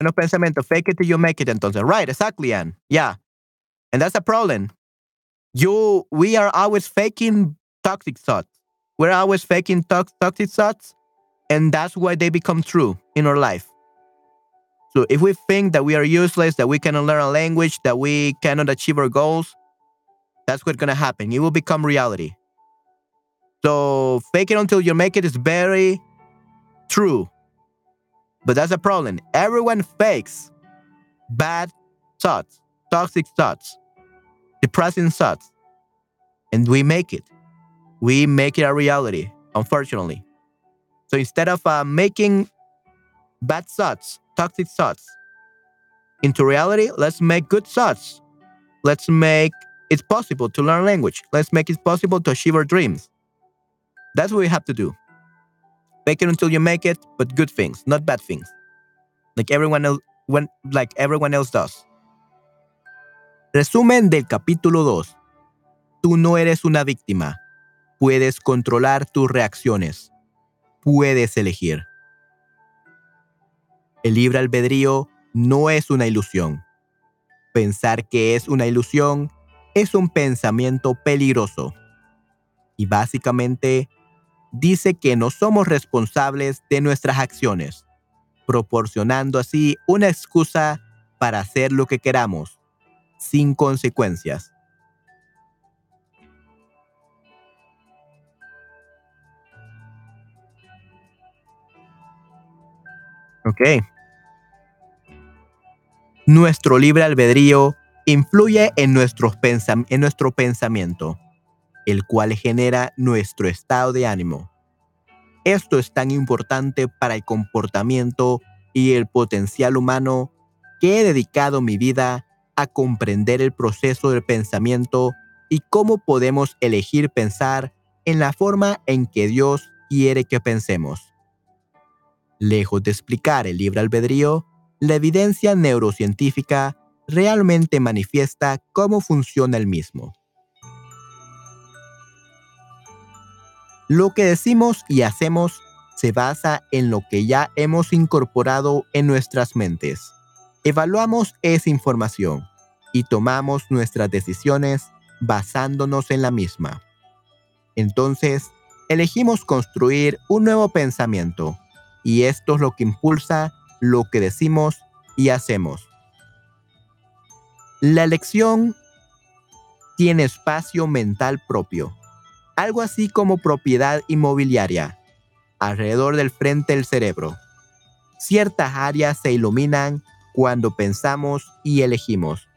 Bueno, pensamiento, fake it till you make it, entonces. Right, exactly, Ann. Yeah. And that's a problem. You, we are always faking toxic thoughts. We're always faking to- toxic thoughts, and that's why they become true in our life. So if we think that we are useless, that we cannot learn a language, that we cannot achieve our goals, that's what's gonna happen. It will become reality. So fake it until you make it is very true. But that's a problem. Everyone fakes bad thoughts, toxic thoughts, depressing thoughts, and we make it. We make it a reality, unfortunately. So instead of uh, making bad thoughts, toxic thoughts into reality, let's make good thoughts. Let's make it possible to learn language. Let's make it possible to achieve our dreams. That's what we have to do. Make it until you make it, but good things, not bad things. Like everyone else, when, like everyone else does. Resumen del capítulo 2. Tú no eres una víctima. Puedes controlar tus reacciones. Puedes elegir. El libre albedrío no es una ilusión. Pensar que es una ilusión es un pensamiento peligroso. Y básicamente dice que no somos responsables de nuestras acciones, proporcionando así una excusa para hacer lo que queramos, sin consecuencias. Ok. Nuestro libre albedrío influye en, en nuestro pensamiento, el cual genera nuestro estado de ánimo. Esto es tan importante para el comportamiento y el potencial humano que he dedicado mi vida a comprender el proceso del pensamiento y cómo podemos elegir pensar en la forma en que Dios quiere que pensemos. Lejos de explicar el libre albedrío, la evidencia neurocientífica realmente manifiesta cómo funciona el mismo. Lo que decimos y hacemos se basa en lo que ya hemos incorporado en nuestras mentes. Evaluamos esa información y tomamos nuestras decisiones basándonos en la misma. Entonces, elegimos construir un nuevo pensamiento y esto es lo que impulsa lo que decimos y hacemos. La elección tiene espacio mental propio, algo así como propiedad inmobiliaria, alrededor del frente del cerebro. Ciertas áreas se iluminan cuando pensamos y elegimos.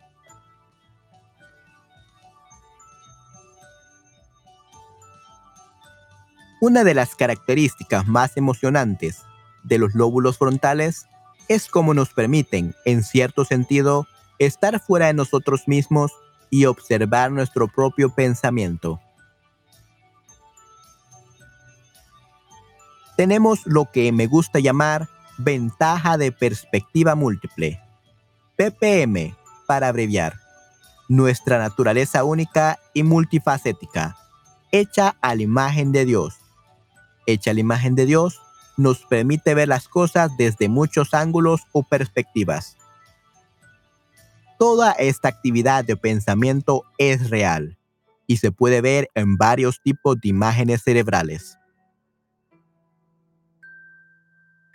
Una de las características más emocionantes de los lóbulos frontales es cómo nos permiten, en cierto sentido, estar fuera de nosotros mismos y observar nuestro propio pensamiento. Tenemos lo que me gusta llamar ventaja de perspectiva múltiple, PPM para abreviar, nuestra naturaleza única y multifacética, hecha a la imagen de Dios. Hecha a la imagen de Dios, nos permite ver las cosas desde muchos ángulos o perspectivas. Toda esta actividad de pensamiento es real y se puede ver en varios tipos de imágenes cerebrales.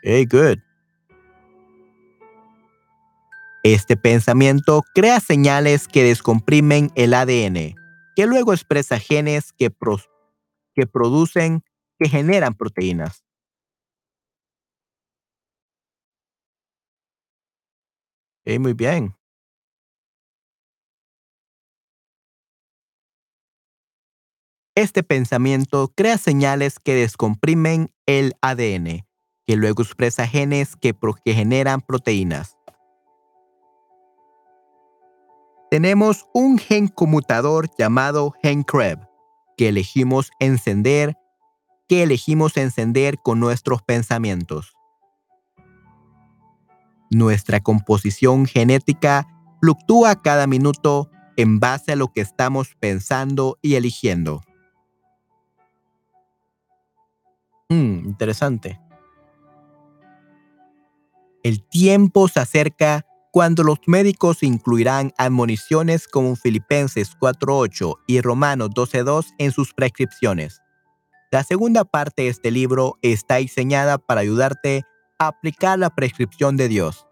Hey, good. Este pensamiento crea señales que descomprimen el ADN, que luego expresa genes que, que producen, que generan proteínas. Hey, muy bien. Este pensamiento crea señales que descomprimen el ADN, que luego expresa genes que, generan proteínas. Tenemos un gen conmutador llamado gen CREB, que elegimos encender, que elegimos encender con nuestros pensamientos. Nuestra composición genética fluctúa cada minuto en base a lo que estamos pensando y eligiendo. Hmm, interesante. El tiempo se acerca cuando los médicos incluirán admoniciones como Filipenses 4.8 y Romanos 12.2 en sus prescripciones. La segunda parte de este libro está diseñada para ayudarte aplicar la prescripción de Dios.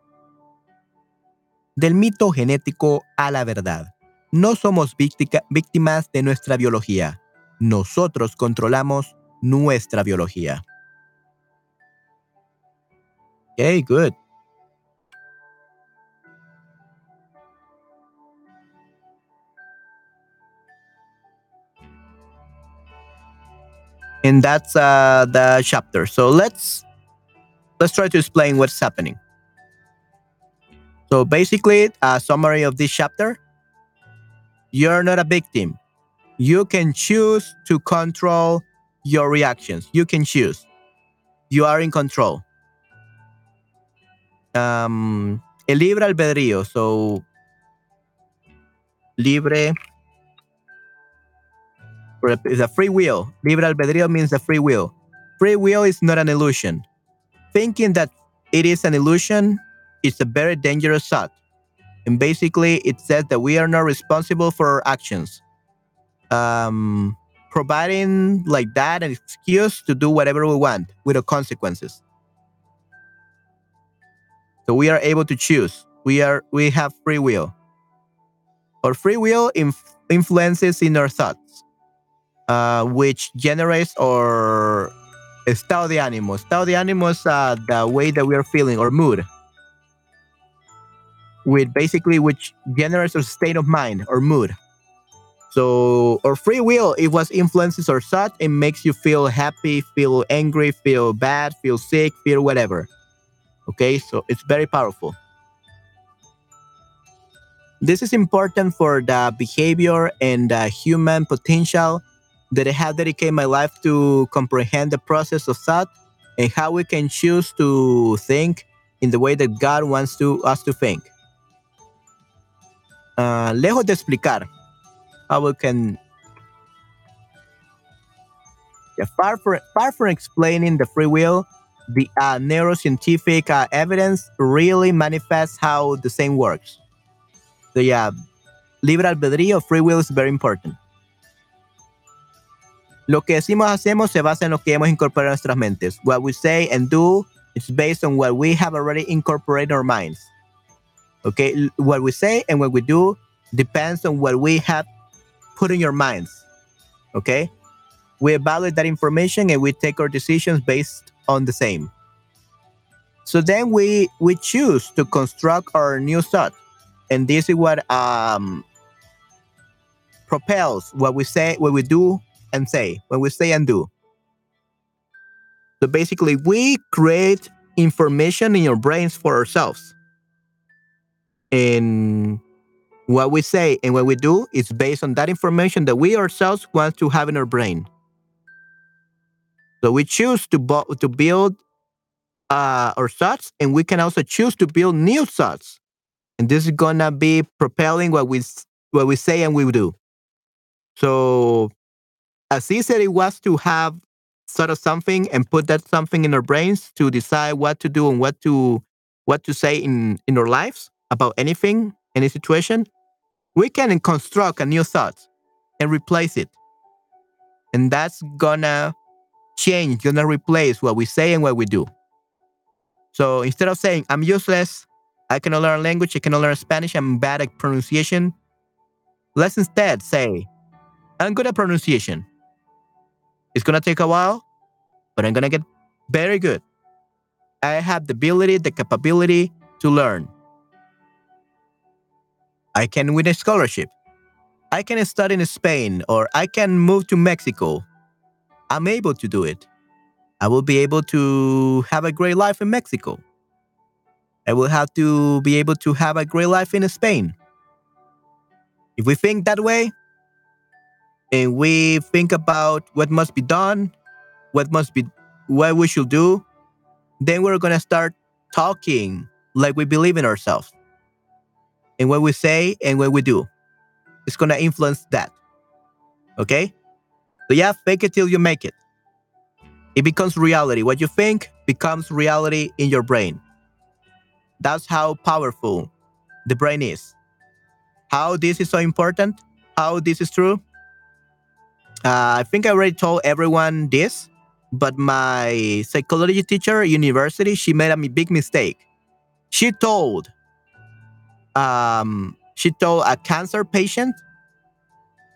Del mito genético a la verdad. No somos víctimas de nuestra biología. Nosotros controlamos nuestra biología. Okay, good. and that's uh, the chapter. So let's let's try to explain what's happening. So basically, a summary of this chapter: you're not a victim. You can choose to control your reactions. You can choose. You are in control. Um, el libre albedrío. So libre is a free will. Libre albedrío means the free will. Free will is not an illusion. Thinking that it is an illusion is a very dangerous thought. And basically, it says that we are not responsible for our actions. Um, providing like that an excuse to do whatever we want with without consequences. So we are able to choose. We are we have free will. Our free will inf- influences in our thoughts. Uh, which generates our estado de ánimo. Estado de ánimo is uh, the way that we are feeling or mood. With basically which generates our state of mind or mood. So our free will, it was influences or such, It makes you feel happy, feel angry, feel bad, feel sick, feel whatever. Okay, so it's very powerful. This is important for the behavior and the human potential that I have dedicated my life to comprehend the process of thought and how we can choose to think in the way that God wants to, us to think. Uh, lejos de explicar how we can yeah, far, from, far from explaining the free will, the uh, neuroscientific uh, evidence really manifests how the same works. So yeah, libre albedrío, free will is very important. Lo que decimos hacemos se basa en lo que hemos incorporado en nuestras mentes. What we say and do is based on what we have already incorporated in our minds. Okay, what we say and what we do depends on what we have put in your minds. Okay, we evaluate that information and we take our decisions based on the same. So then we we choose to construct our new thought, and this is what um, propels what we say, what we do, and say, when we say and do. So basically, we create information in your brains for ourselves. And what we say and what we do is based on that information that we ourselves want to have in our brain. So we choose to, to build uh, our thoughts, and we can also choose to build new thoughts. And this is gonna be propelling what we what we say and we do. So as easy it was to have sort of something and put that something in our brains to decide what to do and what to what to say in in our lives about anything, any situation, we can construct a new thought and replace it. And that's gonna change, gonna replace what we say and what we do. So instead of saying, I'm useless, I cannot learn language, I cannot learn Spanish, I'm bad at pronunciation, let's instead say, I'm good at pronunciation. It's gonna take a while, but I'm gonna get very good. I have the ability, the capability to learn. I can win a scholarship. I can study in Spain or I can move to Mexico. I'm able to do it. I will be able to have a great life in Mexico. I will have to be able to have a great life in Spain. If we think that way, and we think about what must be done, what must be, what we should do, then we're gonna start talking like we believe in ourselves. And what we say and what we do, it's gonna influence that. Okay? So yeah, fake it till you make it. It becomes reality. What you think becomes reality in your brain. That's how powerful the brain is. How this is so important, how this is true. Uh, I think I already told everyone this, but my psychology teacher at university, she made a big mistake. She told, um, she told a cancer patient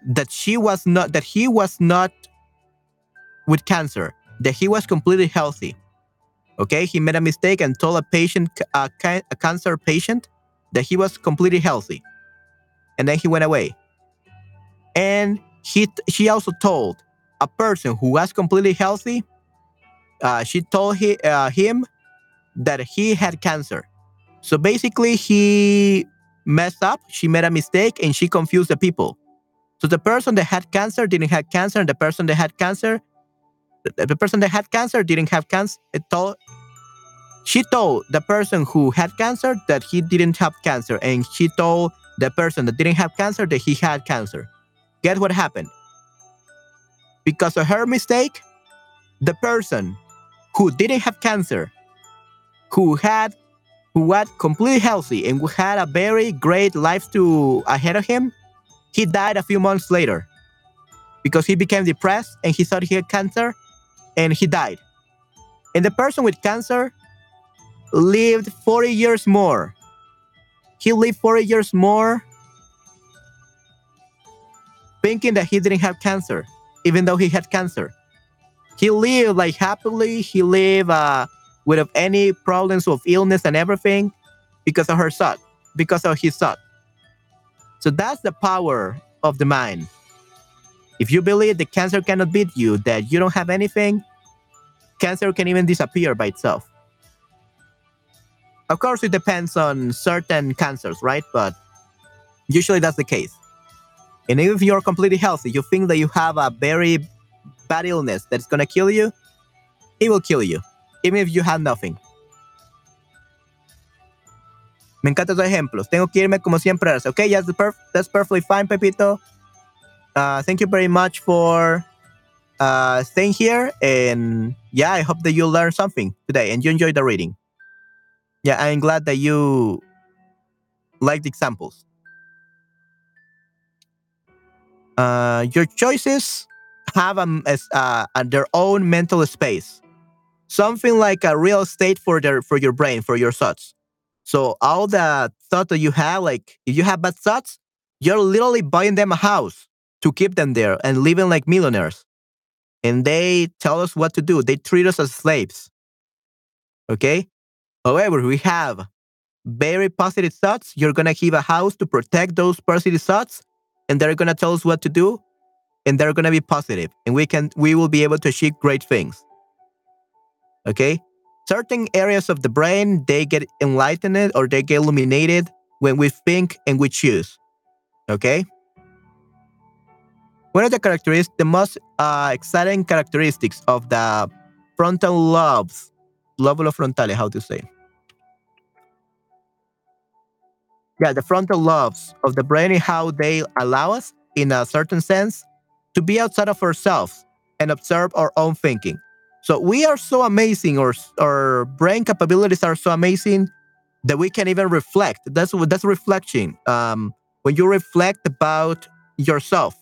that she was not, that he was not with cancer, that he was completely healthy. Okay, he made a mistake and told a patient, a, a cancer patient, that he was completely healthy, and then he went away. And he, she also told a person who was completely healthy. Uh, she told he, uh, him that he had cancer. So basically, he messed up. She made a mistake, and she confused the people. So the person that had cancer didn't have cancer, and the person that had cancer the person that had cancer didn't have cancer. Told she told the person who had cancer that he didn't have cancer, and she told the person that didn't have cancer that he had cancer. Guess what happened? Because of her mistake, the person who didn't have cancer, who had who was completely healthy and who had a very great life to ahead of him, he died a few months later because he became depressed and he thought he had cancer and he died. And the person with cancer lived 40 years more. He lived 40 years more thinking that he didn't have cancer, even though he had cancer. He lived like happily. He lived uh, without any problems of illness and everything because of her son, because of his son. So that's the power of the mind. If you believe the cancer cannot beat you, that you don't have anything, cancer can even disappear by itself. Of course, it depends on certain cancers, right? But usually that's the case. And if you're completely healthy, you think that you have a very bad illness that's gonna kill you, it will kill you, even if you have nothing. Me encantan tus ejemplos. Tengo que irme como siempre. Okay, yes, perf that's perfectly fine, Pepito. Uh, thank you very much for uh, staying here. And yeah, I hope that you learned something today and you enjoyed the reading. Yeah, I'm glad that you liked the examples. Uh, your choices have um, as, uh, their own mental space, something like a real estate for their for your brain, for your thoughts. So all the thoughts that you have, like if you have bad thoughts, you're literally buying them a house to keep them there and living like millionaires. And they tell us what to do. They treat us as slaves. Okay. However, we have very positive thoughts. You're gonna keep a house to protect those positive thoughts and they're going to tell us what to do and they're going to be positive and we can we will be able to achieve great things. Okay? Certain areas of the brain they get enlightened or they get illuminated when we think and we choose. Okay? One of the characteristics the most uh, exciting characteristics of the frontal lobes lóbulo frontale how to say yeah, the frontal lobes of the brain and how they allow us, in a certain sense, to be outside of ourselves and observe our own thinking. So we are so amazing, or our brain capabilities are so amazing that we can even reflect. That's that's reflection. Um, when you reflect about yourself,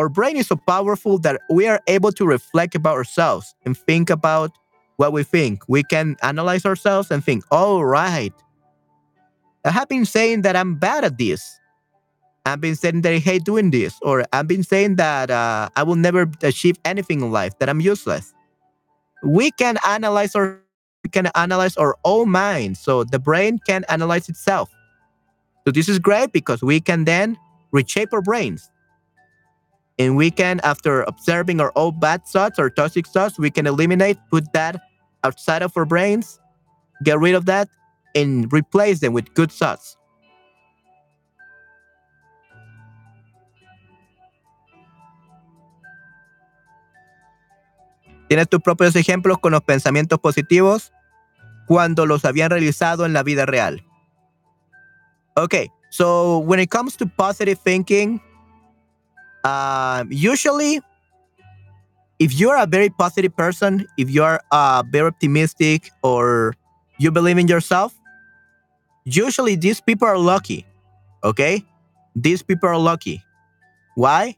our brain is so powerful that we are able to reflect about ourselves and think about what we think. We can analyze ourselves and think, "Oh, right, I have been saying that I'm bad at this. I've been saying that I hate doing this, or I've been saying that uh, I will never achieve anything in life, that I'm useless. We can analyze our we can analyze our own mind, so the brain can analyze itself. So this is great because we can then reshape our brains. And we can, after observing our old bad thoughts or toxic thoughts, we can eliminate, put that outside of our brains, get rid of that, and replace them with good thoughts. Tienes tus propios ejemplos con los pensamientos positivos cuando los habían realizado en la vida real. Okay, so when it comes to positive thinking, uh, usually, if you're a very positive person, if you're uh, very optimistic or you believe in yourself, usually these people are lucky. Okay, these people are lucky. Why?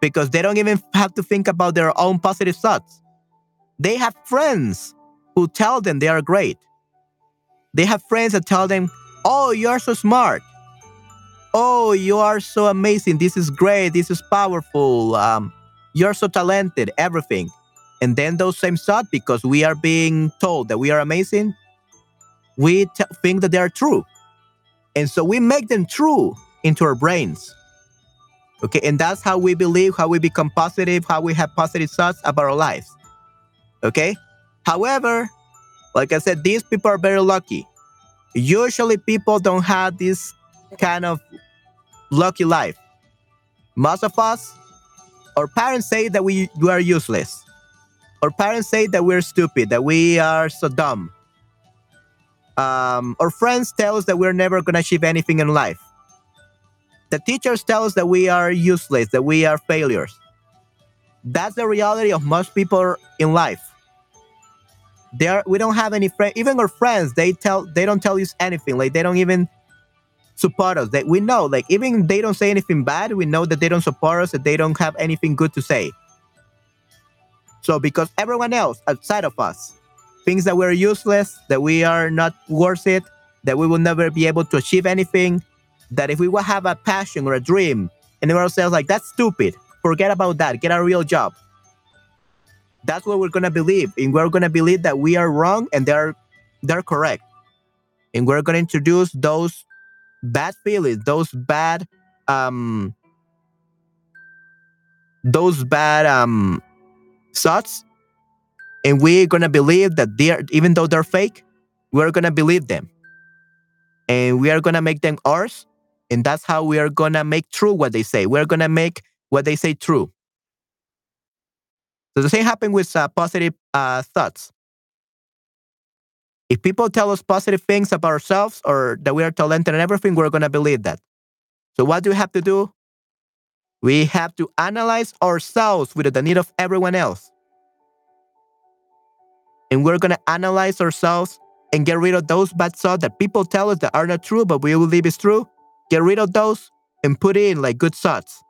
Because they don't even have to think about their own positive thoughts. They have friends who tell them they are great. They have friends that tell them, Oh, you are so smart. Oh, you are so amazing. This is great. This is powerful. Um, you're so talented, everything. And then those same thoughts, because we are being told that we are amazing, we t- think that they are true. And so we make them true into our brains. Okay. And that's how we believe, how we become positive, how we have positive thoughts about our lives. Okay. However, like I said, these people are very lucky. Usually, people don't have this kind of lucky life. Most of us, our parents say that we, we are useless. Our parents say that we're stupid, that we are so dumb. Um, our friends tell us that we're never going to achieve anything in life. The teachers tell us that we are useless, that we are failures. That's the reality of most people in life there we don't have any friends even our friends they tell they don't tell us anything like they don't even support us that we know like even they don't say anything bad we know that they don't support us that they don't have anything good to say so because everyone else outside of us thinks that we're useless that we are not worth it that we will never be able to achieve anything that if we will have a passion or a dream and everyone else like that's stupid. Forget about that. Get a real job. That's what we're gonna believe, and we're gonna believe that we are wrong and they're they're correct, and we're gonna introduce those bad feelings, those bad um those bad um thoughts, and we're gonna believe that they're even though they're fake, we're gonna believe them, and we are gonna make them ours, and that's how we are gonna make true what they say. We're gonna make what they say true. So the same happened with uh, positive uh, thoughts. If people tell us positive things about ourselves or that we are talented and everything, we're going to believe that. So what do we have to do? We have to analyze ourselves with the need of everyone else. And we're going to analyze ourselves and get rid of those bad thoughts that people tell us that are not true, but we believe is true. Get rid of those and put in like good thoughts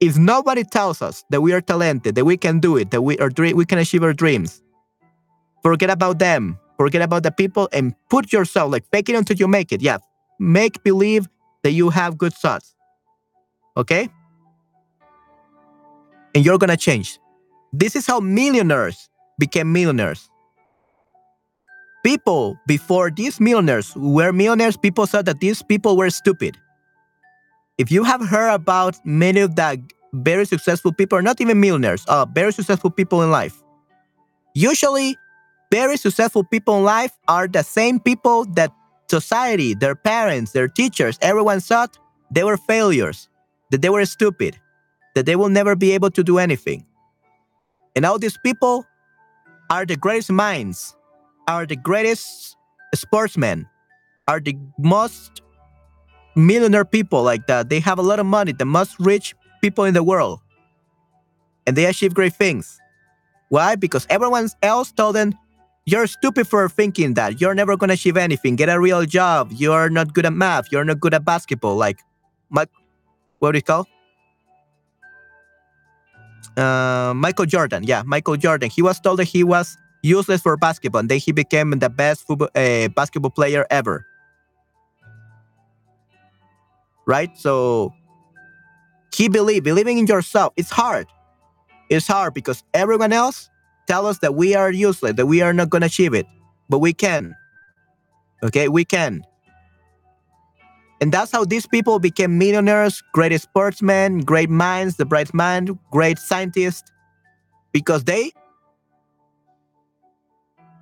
if nobody tells us that we are talented, that we can do it, that we are we can achieve our dreams, forget about them, forget about the people, and put yourself like fake it until you make it. Yeah, make believe that you have good thoughts. Okay, and you're gonna change. This is how millionaires became millionaires. People before these millionaires were millionaires, people thought that these people were stupid if you have heard about many of the very successful people, not even millionaires, uh, very successful people in life, usually very successful people in life are the same people that society, their parents, their teachers, everyone thought they were failures, that they were stupid, that they will never be able to do anything. And all these people are the greatest minds, are the greatest sportsmen, are the most millionaire people like that. They have a lot of money, the most rich people in the world. And they achieve great things. Why? Because everyone else told them, you're stupid for thinking that. You're never going to achieve anything. Get a real job. You're not good at math. You're not good at basketball. Like, Mike, what do you call? Uh, Michael Jordan. Yeah, Michael Jordan. He was told that he was useless for basketball, and then he became the best football, uh, basketball player ever right? So keep believe, believing in yourself. It's hard. It's hard because everyone else tell us that we are useless, that we are not gonna achieve it, but we can. Okay, we can. And that's how these people became millionaires, great sportsmen, great minds, the bright mind, great scientists, because they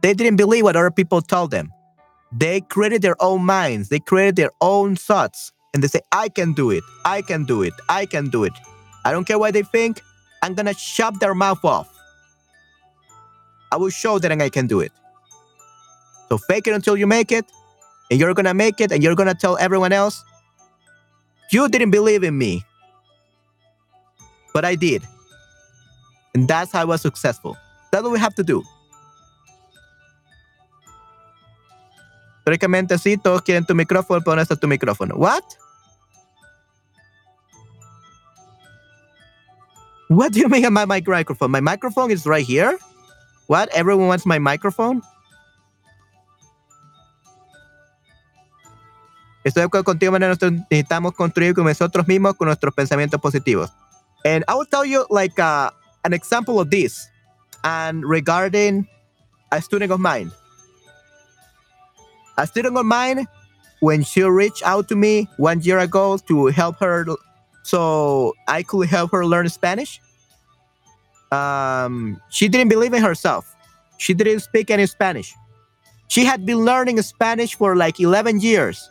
they didn't believe what other people told them. They created their own minds, they created their own thoughts, and they say, I can do it, I can do it, I can do it. I don't care what they think, I'm gonna chop their mouth off. I will show them I can do it. So fake it until you make it, and you're gonna make it, and you're gonna tell everyone else, you didn't believe in me. But I did. And that's how I was successful. That's what we have to do. Teóricamente sí, todos quieren tu micrófono, pero tu micrófono. What? What do you mean my microphone? My microphone is right here? What? Everyone wants my microphone? Estoy de acuerdo contigo, man. Nosotros necesitamos construir con nosotros mismos con nuestros pensamientos positivos. And I will tell you like uh, an example of this and regarding a student of mine. A student of mine, when she reached out to me one year ago to help her so I could help her learn Spanish, um, she didn't believe in herself. She didn't speak any Spanish. She had been learning Spanish for like 11 years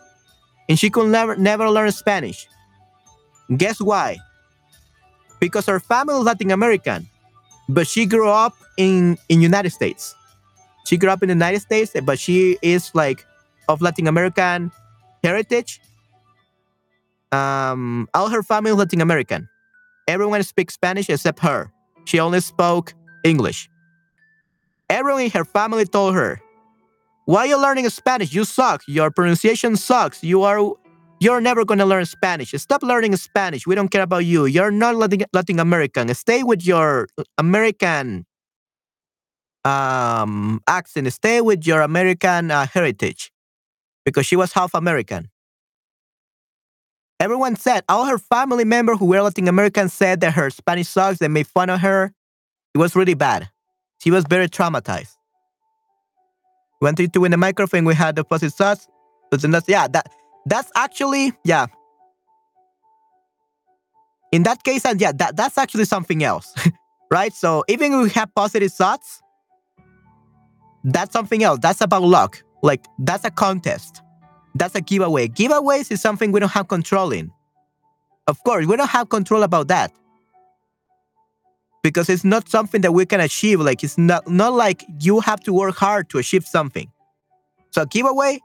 and she could never never learn Spanish. Guess why? Because her family is Latin American, but she grew up in in United States. She grew up in the United States, but she is like of Latin American heritage. Um, all her family Latin American. Everyone speaks Spanish except her. She only spoke English. Everyone in her family told her, why are you learning Spanish? You suck. Your pronunciation sucks. You are you're never gonna learn Spanish. Stop learning Spanish. We don't care about you. You're not Latin, Latin American. Stay with your American um, accent. Stay with your American uh, heritage, because she was half American. Everyone said all her family members who were Latin American said that her Spanish sucks. They made fun of her. It was really bad. She was very traumatized We went into win the microphone. We had the fuzzy sauce. But then that's yeah, that that's actually yeah. In that case, and yeah, that that's actually something else, *laughs* right? So even if we have positive thoughts, that's something else. That's about luck. Like that's a contest. That's a giveaway. Giveaways is something we don't have control in. Of course, we don't have control about that because it's not something that we can achieve. Like it's not not like you have to work hard to achieve something. So giveaway,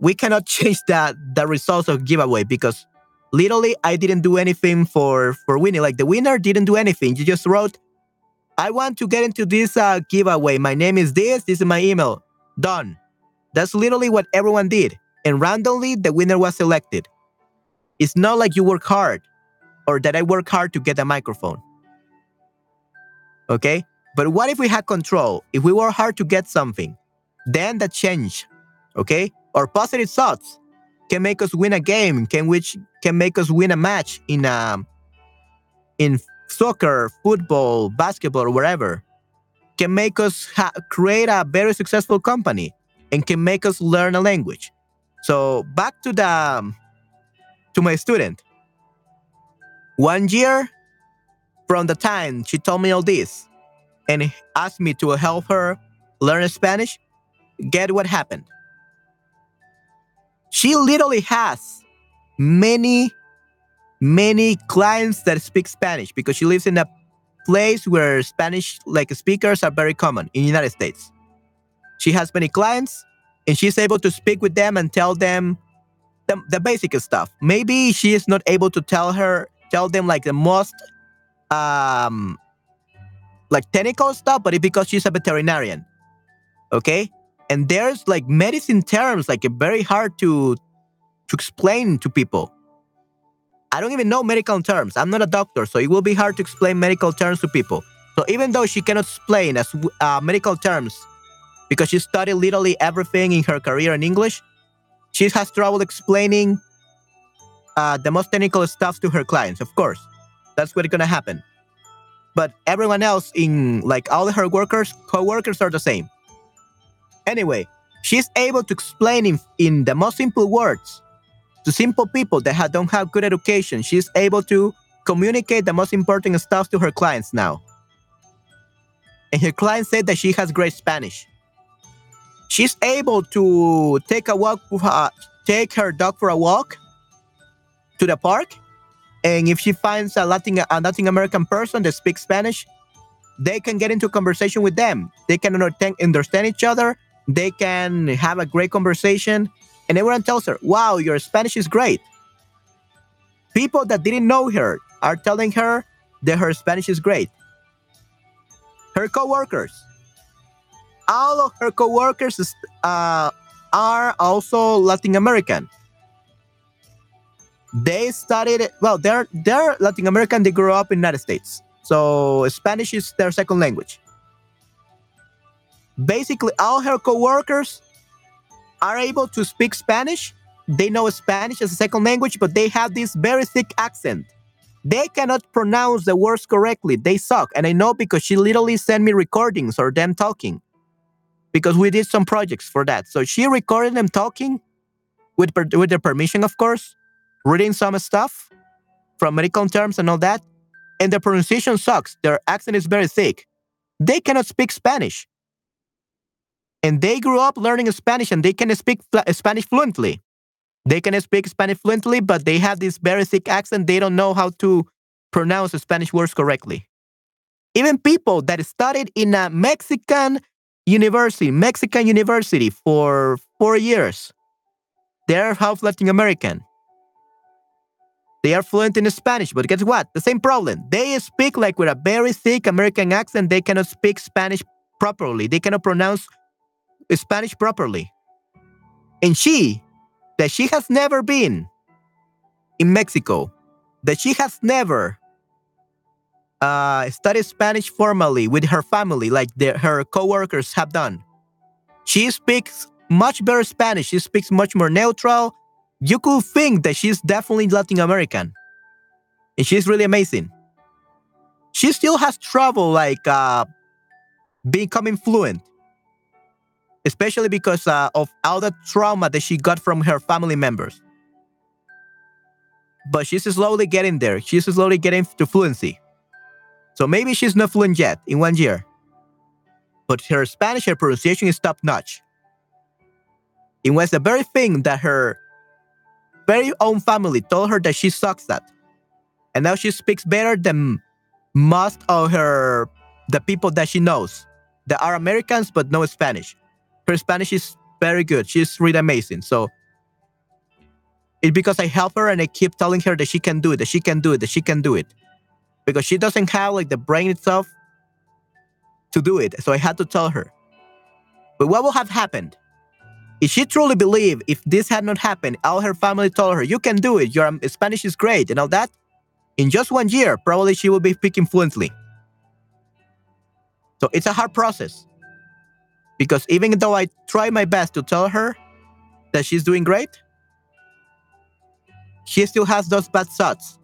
we cannot *laughs* change that the results of giveaway because literally I didn't do anything for for winning. Like the winner didn't do anything. You just wrote, "I want to get into this uh, giveaway. My name is this. This is my email. Done." That's literally what everyone did, and randomly the winner was selected. It's not like you work hard, or that I work hard to get a microphone. Okay? But what if we had control? If we were hard to get something, then that change, okay? Or positive thoughts can make us win a game, can which can make us win a match in um in soccer, football, basketball, wherever. Can make us create a very successful company and can make us learn a language. So back to the um, to my student. One year from the time she told me all this and asked me to help her learn Spanish, get what happened. She literally has many, many clients that speak Spanish because she lives in a place where Spanish like speakers are very common in the United States. She has many clients and she's able to speak with them and tell them the, the basic stuff. Maybe she is not able to tell her tell them like the most um like technical stuff, but it's because she's a veterinarian. Okay? And there's like medicine terms like very hard to to explain to people. I don't even know medical terms. I'm not a doctor, so it will be hard to explain medical terms to people. So even though she cannot explain as uh, medical terms because she studied literally everything in her career in English, she has trouble explaining uh, the most technical stuff to her clients. Of course, that's what's gonna happen. But everyone else in like all her workers, co-workers are the same. Anyway, she's able to explain in, in the most simple words to simple people that have, don't have good education. She's able to communicate the most important stuff to her clients now. And her clients said that she has great Spanish. She's able to take a walk, uh, take her dog for a walk to the park, and if she finds a Latin a Latin American person that speaks Spanish, they can get into conversation with them. They can understand each other. They can have a great conversation, and everyone tells her, "Wow, your Spanish is great." People that didn't know her are telling her that her Spanish is great. Her coworkers, all of her coworkers uh, are also Latin American. They studied well. They're they're Latin American. They grew up in the United States, so Spanish is their second language. Basically, all her coworkers are able to speak Spanish. They know Spanish as a second language, but they have this very thick accent. They cannot pronounce the words correctly. They suck. And I know because she literally sent me recordings or them talking because we did some projects for that. So she recorded them talking with, with their permission, of course, reading some stuff from medical terms and all that. And the pronunciation sucks. Their accent is very thick. They cannot speak Spanish. And they grew up learning Spanish and they can speak Spanish fluently. They can speak Spanish fluently, but they have this very thick accent. They don't know how to pronounce Spanish words correctly. Even people that studied in a Mexican university, Mexican university for four years, they're half Latin American. They are fluent in Spanish, but guess what? The same problem. They speak like with a very thick American accent. They cannot speak Spanish properly. They cannot pronounce Spanish properly. And she that she has never been in Mexico, that she has never uh, studied Spanish formally with her family, like the, her coworkers have done. She speaks much better Spanish. She speaks much more neutral. You could think that she's definitely Latin American, and she's really amazing. She still has trouble, like uh, becoming fluent especially because uh, of all the trauma that she got from her family members. But she's slowly getting there. She's slowly getting to fluency. So maybe she's not fluent yet in one year. But her Spanish, her pronunciation is top notch. It was the very thing that her very own family told her that she sucks at. And now she speaks better than most of her the people that she knows that are Americans but know Spanish her Spanish is very good. She's really amazing. So it's because I help her and I keep telling her that she can do it, that she can do it, that she can do it. Because she doesn't have like the brain itself to do it. So I had to tell her. But what would have happened? If she truly believed if this had not happened, all her family told her, you can do it, your um, Spanish is great and all that, in just one year, probably she will be speaking fluently. So it's a hard process. Because even though I try my best to tell her that she's doing great, she still has those bad thoughts.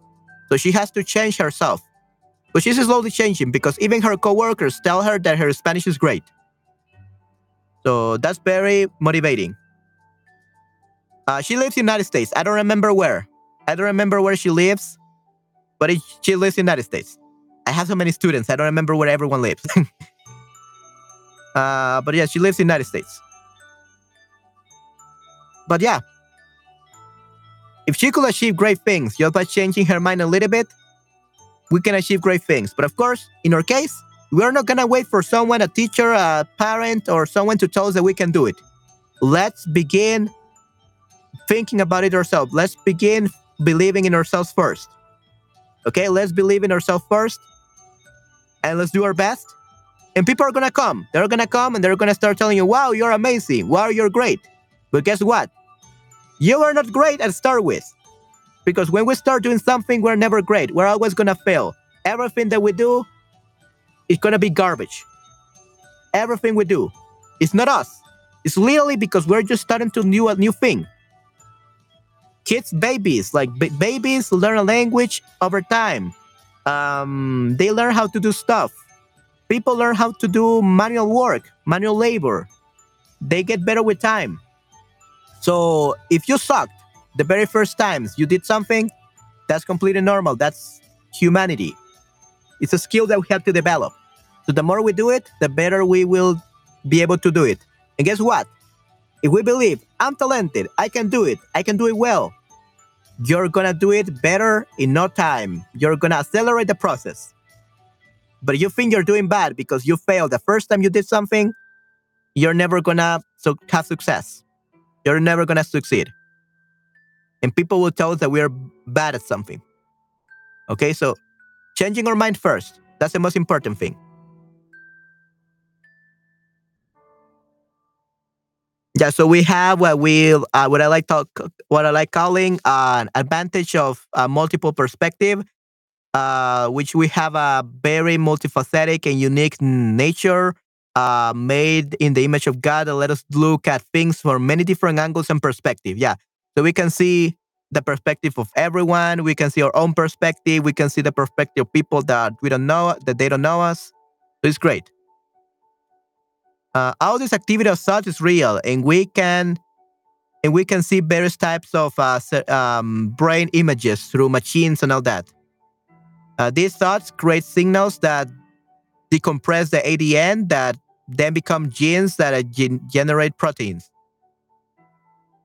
So she has to change herself. But she's slowly changing because even her coworkers tell her that her Spanish is great. So that's very motivating. Uh, she lives in the United States. I don't remember where. I don't remember where she lives, but it, she lives in the United States. I have so many students. I don't remember where everyone lives. *laughs* Uh, but yeah, she lives in the United States. But yeah, if she could achieve great things just by changing her mind a little bit, we can achieve great things. But of course, in our case, we're not gonna wait for someone, a teacher, a parent, or someone to tell us that we can do it. Let's begin thinking about it ourselves. Let's begin believing in ourselves first. Okay, let's believe in ourselves first and let's do our best and people are gonna come. They're gonna come and they're gonna start telling you, wow, you're amazing. Wow, you're great. But guess what? You are not great at start with. Because when we start doing something, we're never great. We're always gonna fail. Everything that we do is gonna be garbage. Everything we do. It's not us. It's literally because we're just starting to do a new thing. Kids, babies, like b- babies learn a language over time. Um, they learn how to do stuff people learn how to do manual work, manual labor. They get better with time. So if you sucked The very first times you did something, that's completely normal. That's humanity. It's a skill that we have to develop. So the more we do it, the better we will be able to do it. And guess what? If we believe I'm talented, I can do it, I can do it well, you're gonna do it better in no time. You're gonna accelerate the process. But you think you're doing bad because you failed the first time you did something, you're never gonna have success. You're never gonna succeed. And people will tell us that we are bad at something. Okay, so changing our mind first. That's the most important thing. Yeah, so we have what we uh, what I like talk what I like calling an advantage of uh, multiple perspective, uh, which we have a very multifaceted and unique nature, uh, made in the image of God that let us look at things from many different angles and perspective. Yeah, so we can see the perspective of everyone. We can see our own perspective. We can see the perspective of people that we don't know that they don't know us. So it's great uh, all this activity of thought is real, and we can and we can see various types of uh, um, brain images through machines and all that. Uh, these thoughts create signals that decompress the ADN that then become genes that gen generate proteins.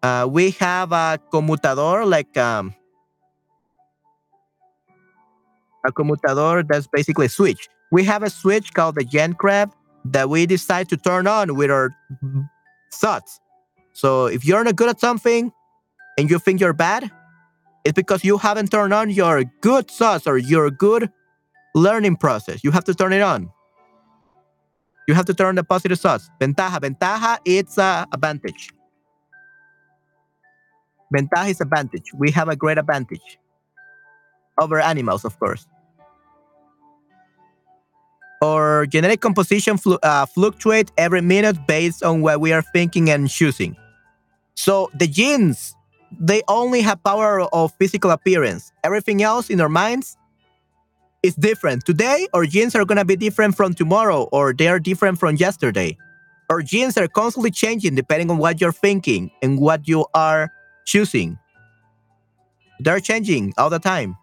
Uh, we have a commutador, like um, a commutador that's basically a switch. We have a switch called the GenCrab that we decide to turn on with our thoughts. So if you're not good at something and you think you're bad, it's because you haven't turned on your good thoughts or your good learning process. You have to turn it on. You have to turn the positive thoughts. Ventaja. Ventaja, it's a advantage. Ventaja is advantage. We have a great advantage over animals, of course our genetic composition flu uh, fluctuate every minute based on what we are thinking and choosing. So the genes, they only have power of physical appearance. Everything else in our minds is different. Today, our genes are going to be different from tomorrow, or they are different from yesterday. Our genes are constantly changing depending on what you're thinking and what you are choosing. They're changing all the time.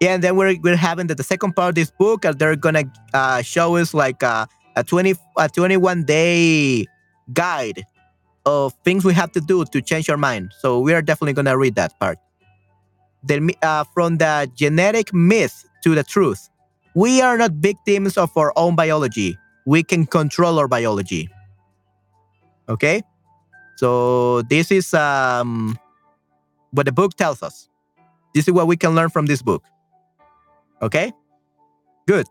Yeah, and then we're we're having the, the second part of this book. Uh, they're gonna uh, show us like uh, a twenty a twenty one day guide of things we have to do to change our mind. So we are definitely gonna read that part. Then uh, from the genetic myth to the truth, we are not victims of our own biology. We can control our biology. Okay, so this is um, what the book tells us. This is what we can learn from this book. Okay? Good.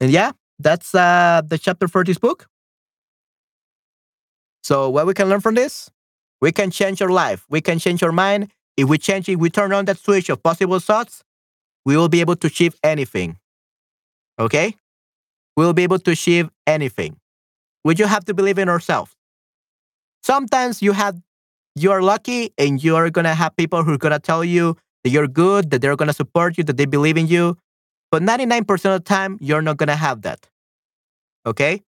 And yeah, that's uh, the chapter for this book. So, what we can learn from this? We can change our life. We can change our mind. If we change it, we turn on that switch of possible thoughts, we will be able to achieve anything. Okay? We will be able to achieve anything. We just have to believe in ourselves. Sometimes you have you are lucky and you are going to have people who are to tell you that you're good, that they're to support you, that they believe in you. But 99% of the time, you're not to have that. Okay?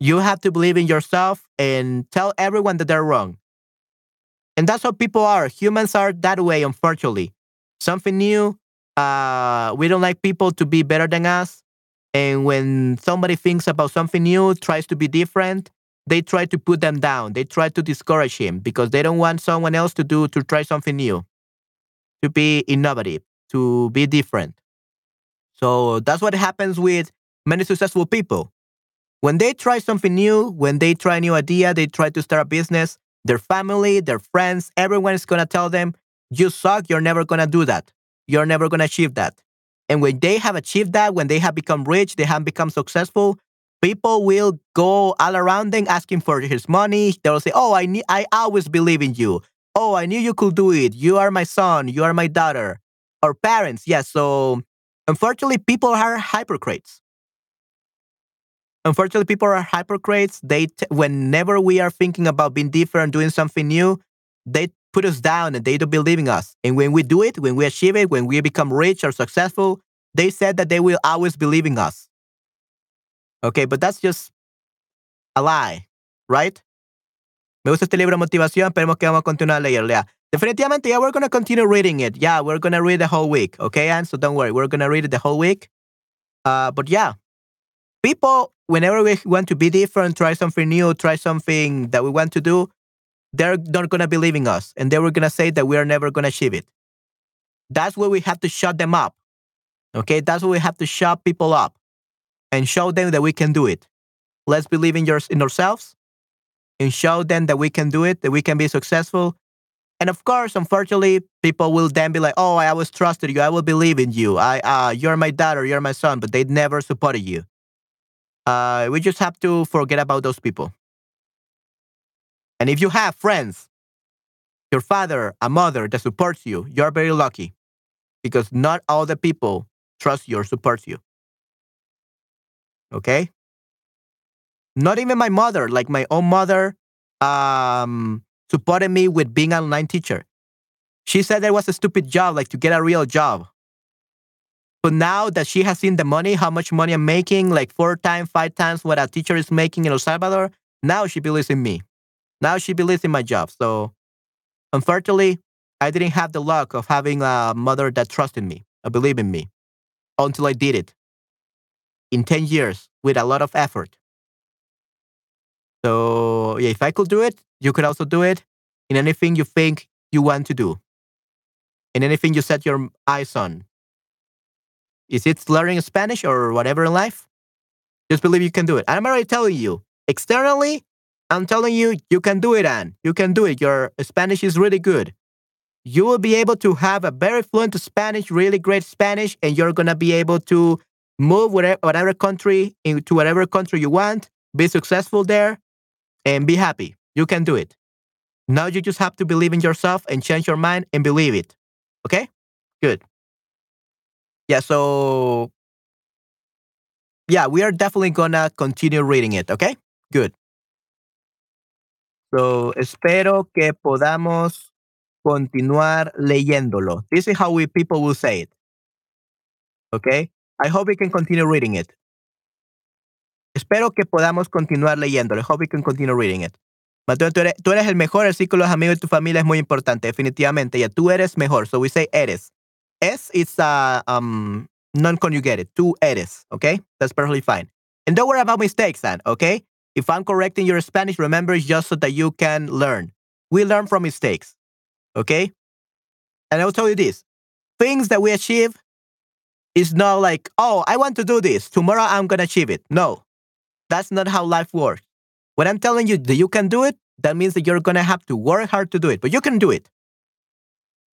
You have to believe in yourself and tell everyone that they're wrong. And that's how people are. Humans are that way, unfortunately. Something new, uh, we don't like people to be better than us. And when somebody thinks about something new, tries to be different, they try to put them down. They try to discourage him because they don't want someone else to do to try something new, to be innovative, to be different. So that's what happens with many successful people. When they try something new, when they try a new idea, they try to start a business, their family, their friends, everyone is going to tell them, you suck, you're never going to do that. You're never going to achieve that. And when they have achieved that, when they have become rich, they have become successful, people will go all around them asking for his money. They'll say, "Oh, I need, I always believe in you. Oh, I knew you could do it. You are my son. You are my daughter." Or parents, yes. So, unfortunately, people are hypocrites. Unfortunately, people are hypocrites. They, t- whenever we are thinking about being different, doing something new, they put us down and they don't believe in us. And when we do it, when we achieve it, when we become rich or successful, they said that they will always believe in us. Okay, but that's just a lie, right? Me gusta este libro motivación, esperemos que vamos a continuar a leerlo. Definitivamente, yeah, we're going to continue reading it. Yeah, we're going to read the whole week, okay? And so don't worry, we're going to read it the whole week. Uh, but yeah, people, whenever we want to be different, try something new, try something that we want to do, they're not going to believe in us. And they were going to say that we are never going to achieve it. That's where we have to shut them up. Okay, that's where we have to shut people up and show them that we can do it. Let's believe in, yours, in ourselves and show them that we can do it, that we can be successful. And of course, unfortunately, people will then be like, "Oh, I always trusted you. I will believe in you. I, uh, you're my daughter. You're my son." But they never supported you. Uh, we just have to forget about those people. And if you have friends, your father, a mother that supports you, you're very lucky, because not all the people trust you or support you. Okay. Not even my mother, like my own mother, um, supported me with being an online teacher. She said that was a stupid job, like to get a real job. But now that she has seen the money, how much money I'm making, like four times, five times what a teacher is making in El Salvador, now she believes in me. Now she believes in my job. So unfortunately, I didn't have the luck of having a mother that trusted me, or believed in me, until I did it in 10 years with a lot of effort. So yeah, if I could do it, you could also do it in anything you think you want to do, in anything you set your eyes on. Is it learning Spanish or whatever in life? Just believe you can do it. I'm already telling you, externally, I'm telling you, you can do it, Anne. You can do it. Your Spanish is really good. You will be able to have a very fluent Spanish, really great Spanish, and you're going to be able to move whatever, whatever country into whatever country you want, be successful there, and be happy. You can do it. Now you just have to believe in yourself and change your mind and believe it. Okay? Good. Yeah, so yeah, we are definitely gonna continue reading it, okay? Good. So espero que podamos continuar leyéndolo. This is how we people will say it. Okay? I hope we can continue reading it. Espero que podamos continuar leyéndolo. I hope we can continue reading it. Mateo, tú eres, el mejor, el de amigos de tu familia es muy importante, definitivamente. Ya tú eres mejor. So we say eres. Es is uh, um, non-conjugated. Tú eres, okay? That's perfectly fine. And don't worry about mistakes, then, okay? If I'm correcting your Spanish, remember it's just so that you can learn. We learn from mistakes, okay? And I'll tell you this things that we achieve is not like, oh, I want to do this. Tomorrow I'm going to achieve it. No, that's not how life works. When I'm telling you that you can do it, that means that you're going to have to work hard to do it, but you can do it.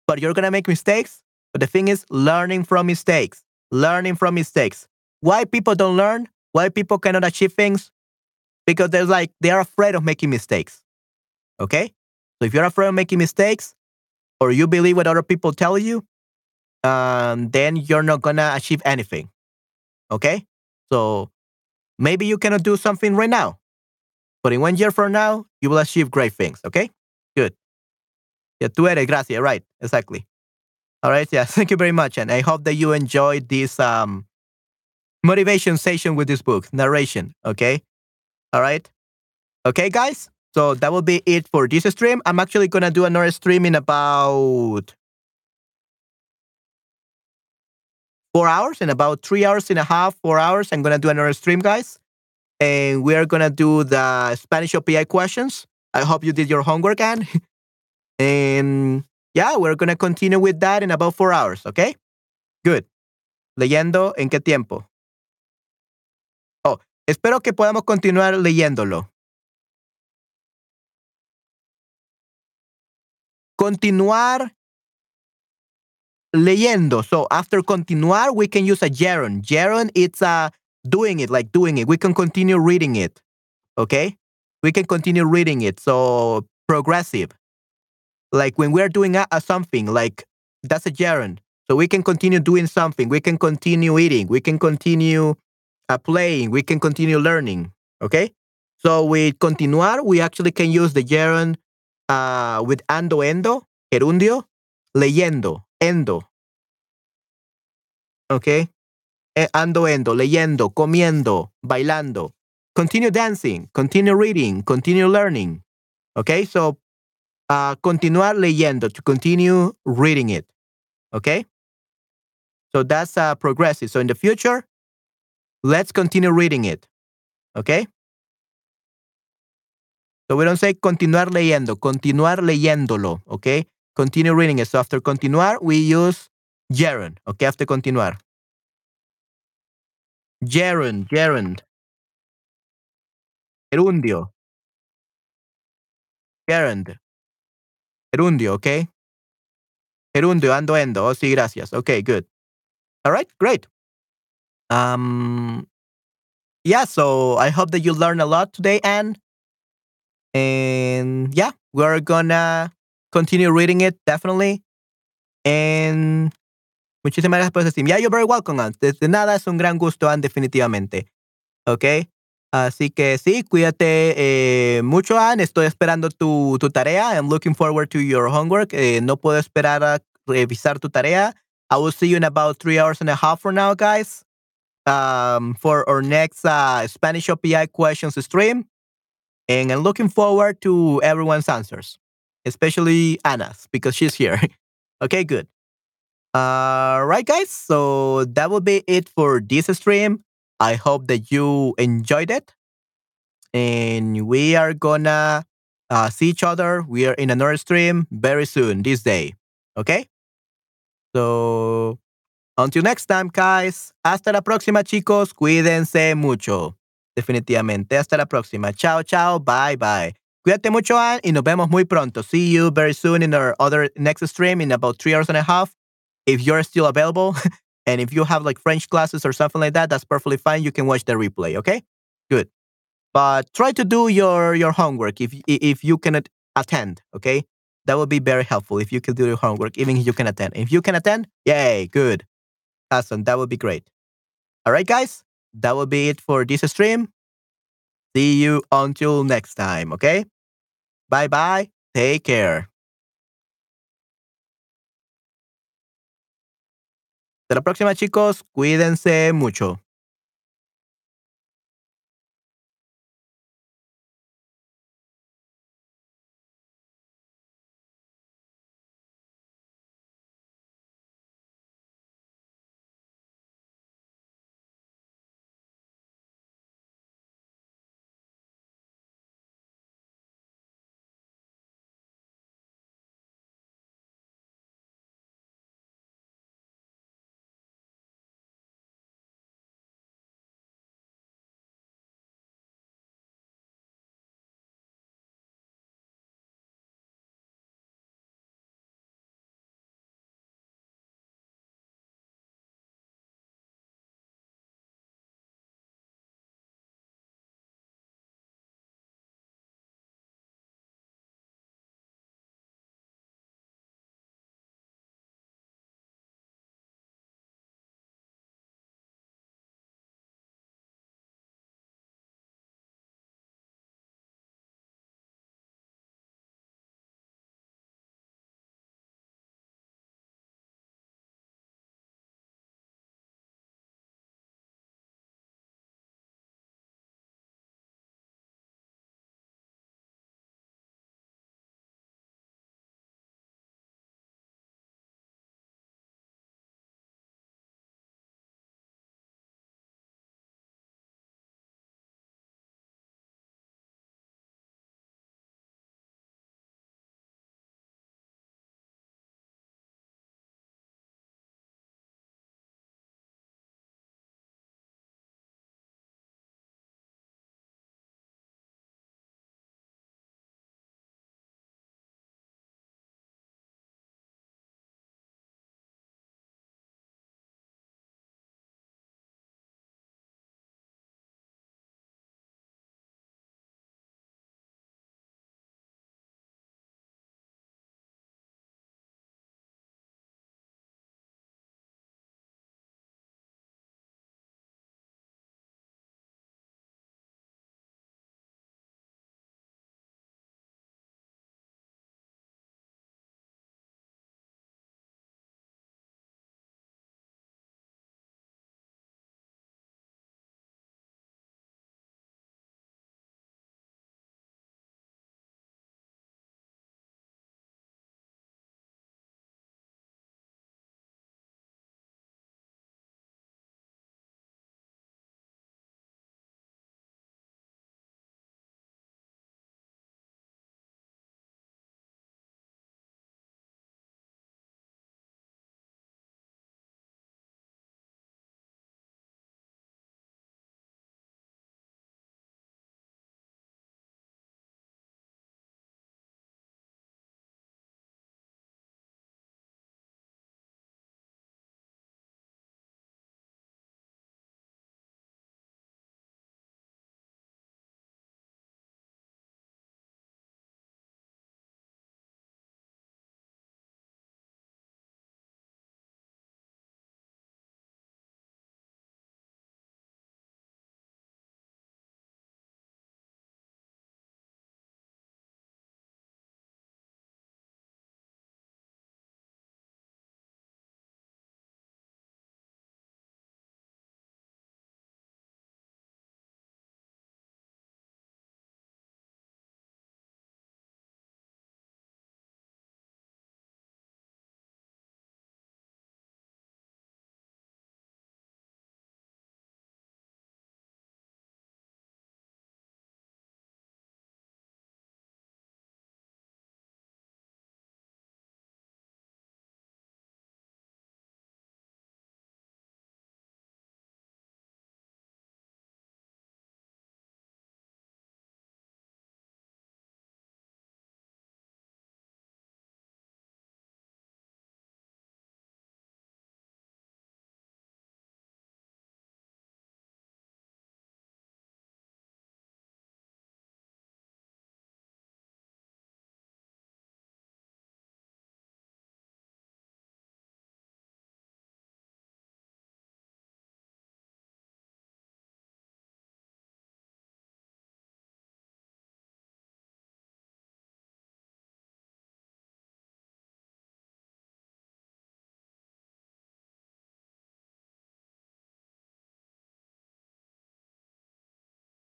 But you're going to make mistakes. But the thing is, learning from mistakes, learning from mistakes. Why people don't learn? Why people cannot achieve things? Because they're like, they are afraid of making mistakes. Okay? So if you're afraid of making mistakes, or you believe what other people tell you, um, then you're not gonna achieve anything. Okay? So maybe you cannot do something right now, but in one year from now, you will achieve great things. Okay? Good. Yeah, tú eres, gracias. Right, exactly. All right, yeah, *laughs* thank you very much. And I hope that you enjoyed this um, motivation session with this book, narration. Okay? All right? Okay, guys? So that will be it for this stream. I'm actually going to do another stream in about four hours, in about three hours and a half, four hours. I'm going to do another stream, guys. And we are going to do the Spanish OPI questions. I hope you did your homework, Anne. *laughs* and yeah, we're going to continue with that in about four hours, okay? Good. Leyendo en qué tiempo? Oh, espero que podamos continuar leyéndolo. Continuar leyendo. So after continuar, we can use a gerund. Gerund, it's uh, doing it, like doing it. We can continue reading it. Okay? We can continue reading it. So progressive. Like when we're doing a, a something, like that's a gerund. So we can continue doing something. We can continue eating. We can continue uh, playing. We can continue learning. Okay? So with continuar, we actually can use the gerund uh, with ando endo, gerundio, leyendo, endo. Okay? ando, endo, leyendo, comiendo, bailando. Continue dancing, continue reading, continue learning. Okay, so uh, continuar leyendo, to continue reading it. Okay, so that's uh, progressive. So in the future, let's continue reading it. Okay. So we don't say continuar leyendo, continuar leyéndolo. Okay, continue reading it. So after continuar, we use gerund. Okay, after continuar. Gerund, gerund. Gerundio. Gerund. Gerundio, okay? Gerundio, ando, endo. Oh, sí, gracias. Okay, good. All right, great. Um, yeah, so I hope that you learned a lot today, Anne. And yeah, we're gonna continue reading it, definitely. And muchísimas gracias por ese Yeah, you're very welcome, Anne. Desde nada, es un gran gusto, Anne, definitivamente. Okay. Así que sí, cuídate eh, mucho, Anne. Estoy esperando tu, tu tarea. I'm looking forward to your homework. Eh, no puedo esperar a revisar tu tarea. I will see you in about three hours and a half from now, guys, um, for our next uh, Spanish OPI questions stream. And I'm looking forward to everyone's answers, especially Anna's, because she's here. *laughs* okay, good. All right, guys. So that will be it for this stream. I hope that you enjoyed it. And we are gonna uh, see each other. We are in another stream very soon this day. Okay? So, until next time, guys. Hasta la próxima, chicos. Cuídense mucho. Definitivamente. Hasta la próxima. Chao, chao. Bye, bye. Cuídate mucho, Ann, y nos vemos muy pronto. See you very soon in our other next stream in about three hours and a half. If you're still available, *laughs* And if you have like French classes or something like that, that's perfectly fine. You can watch the replay. Okay, good. But try to do your your homework if if you cannot attend. Okay, that would be very helpful if you can do your homework, even if you can attend. If you can attend, yay, good, awesome. That would be great. All right, guys, that will be it for this stream. See you until next time. Okay, bye bye. Take care. Hasta la próxima, chicos. Cuídense mucho.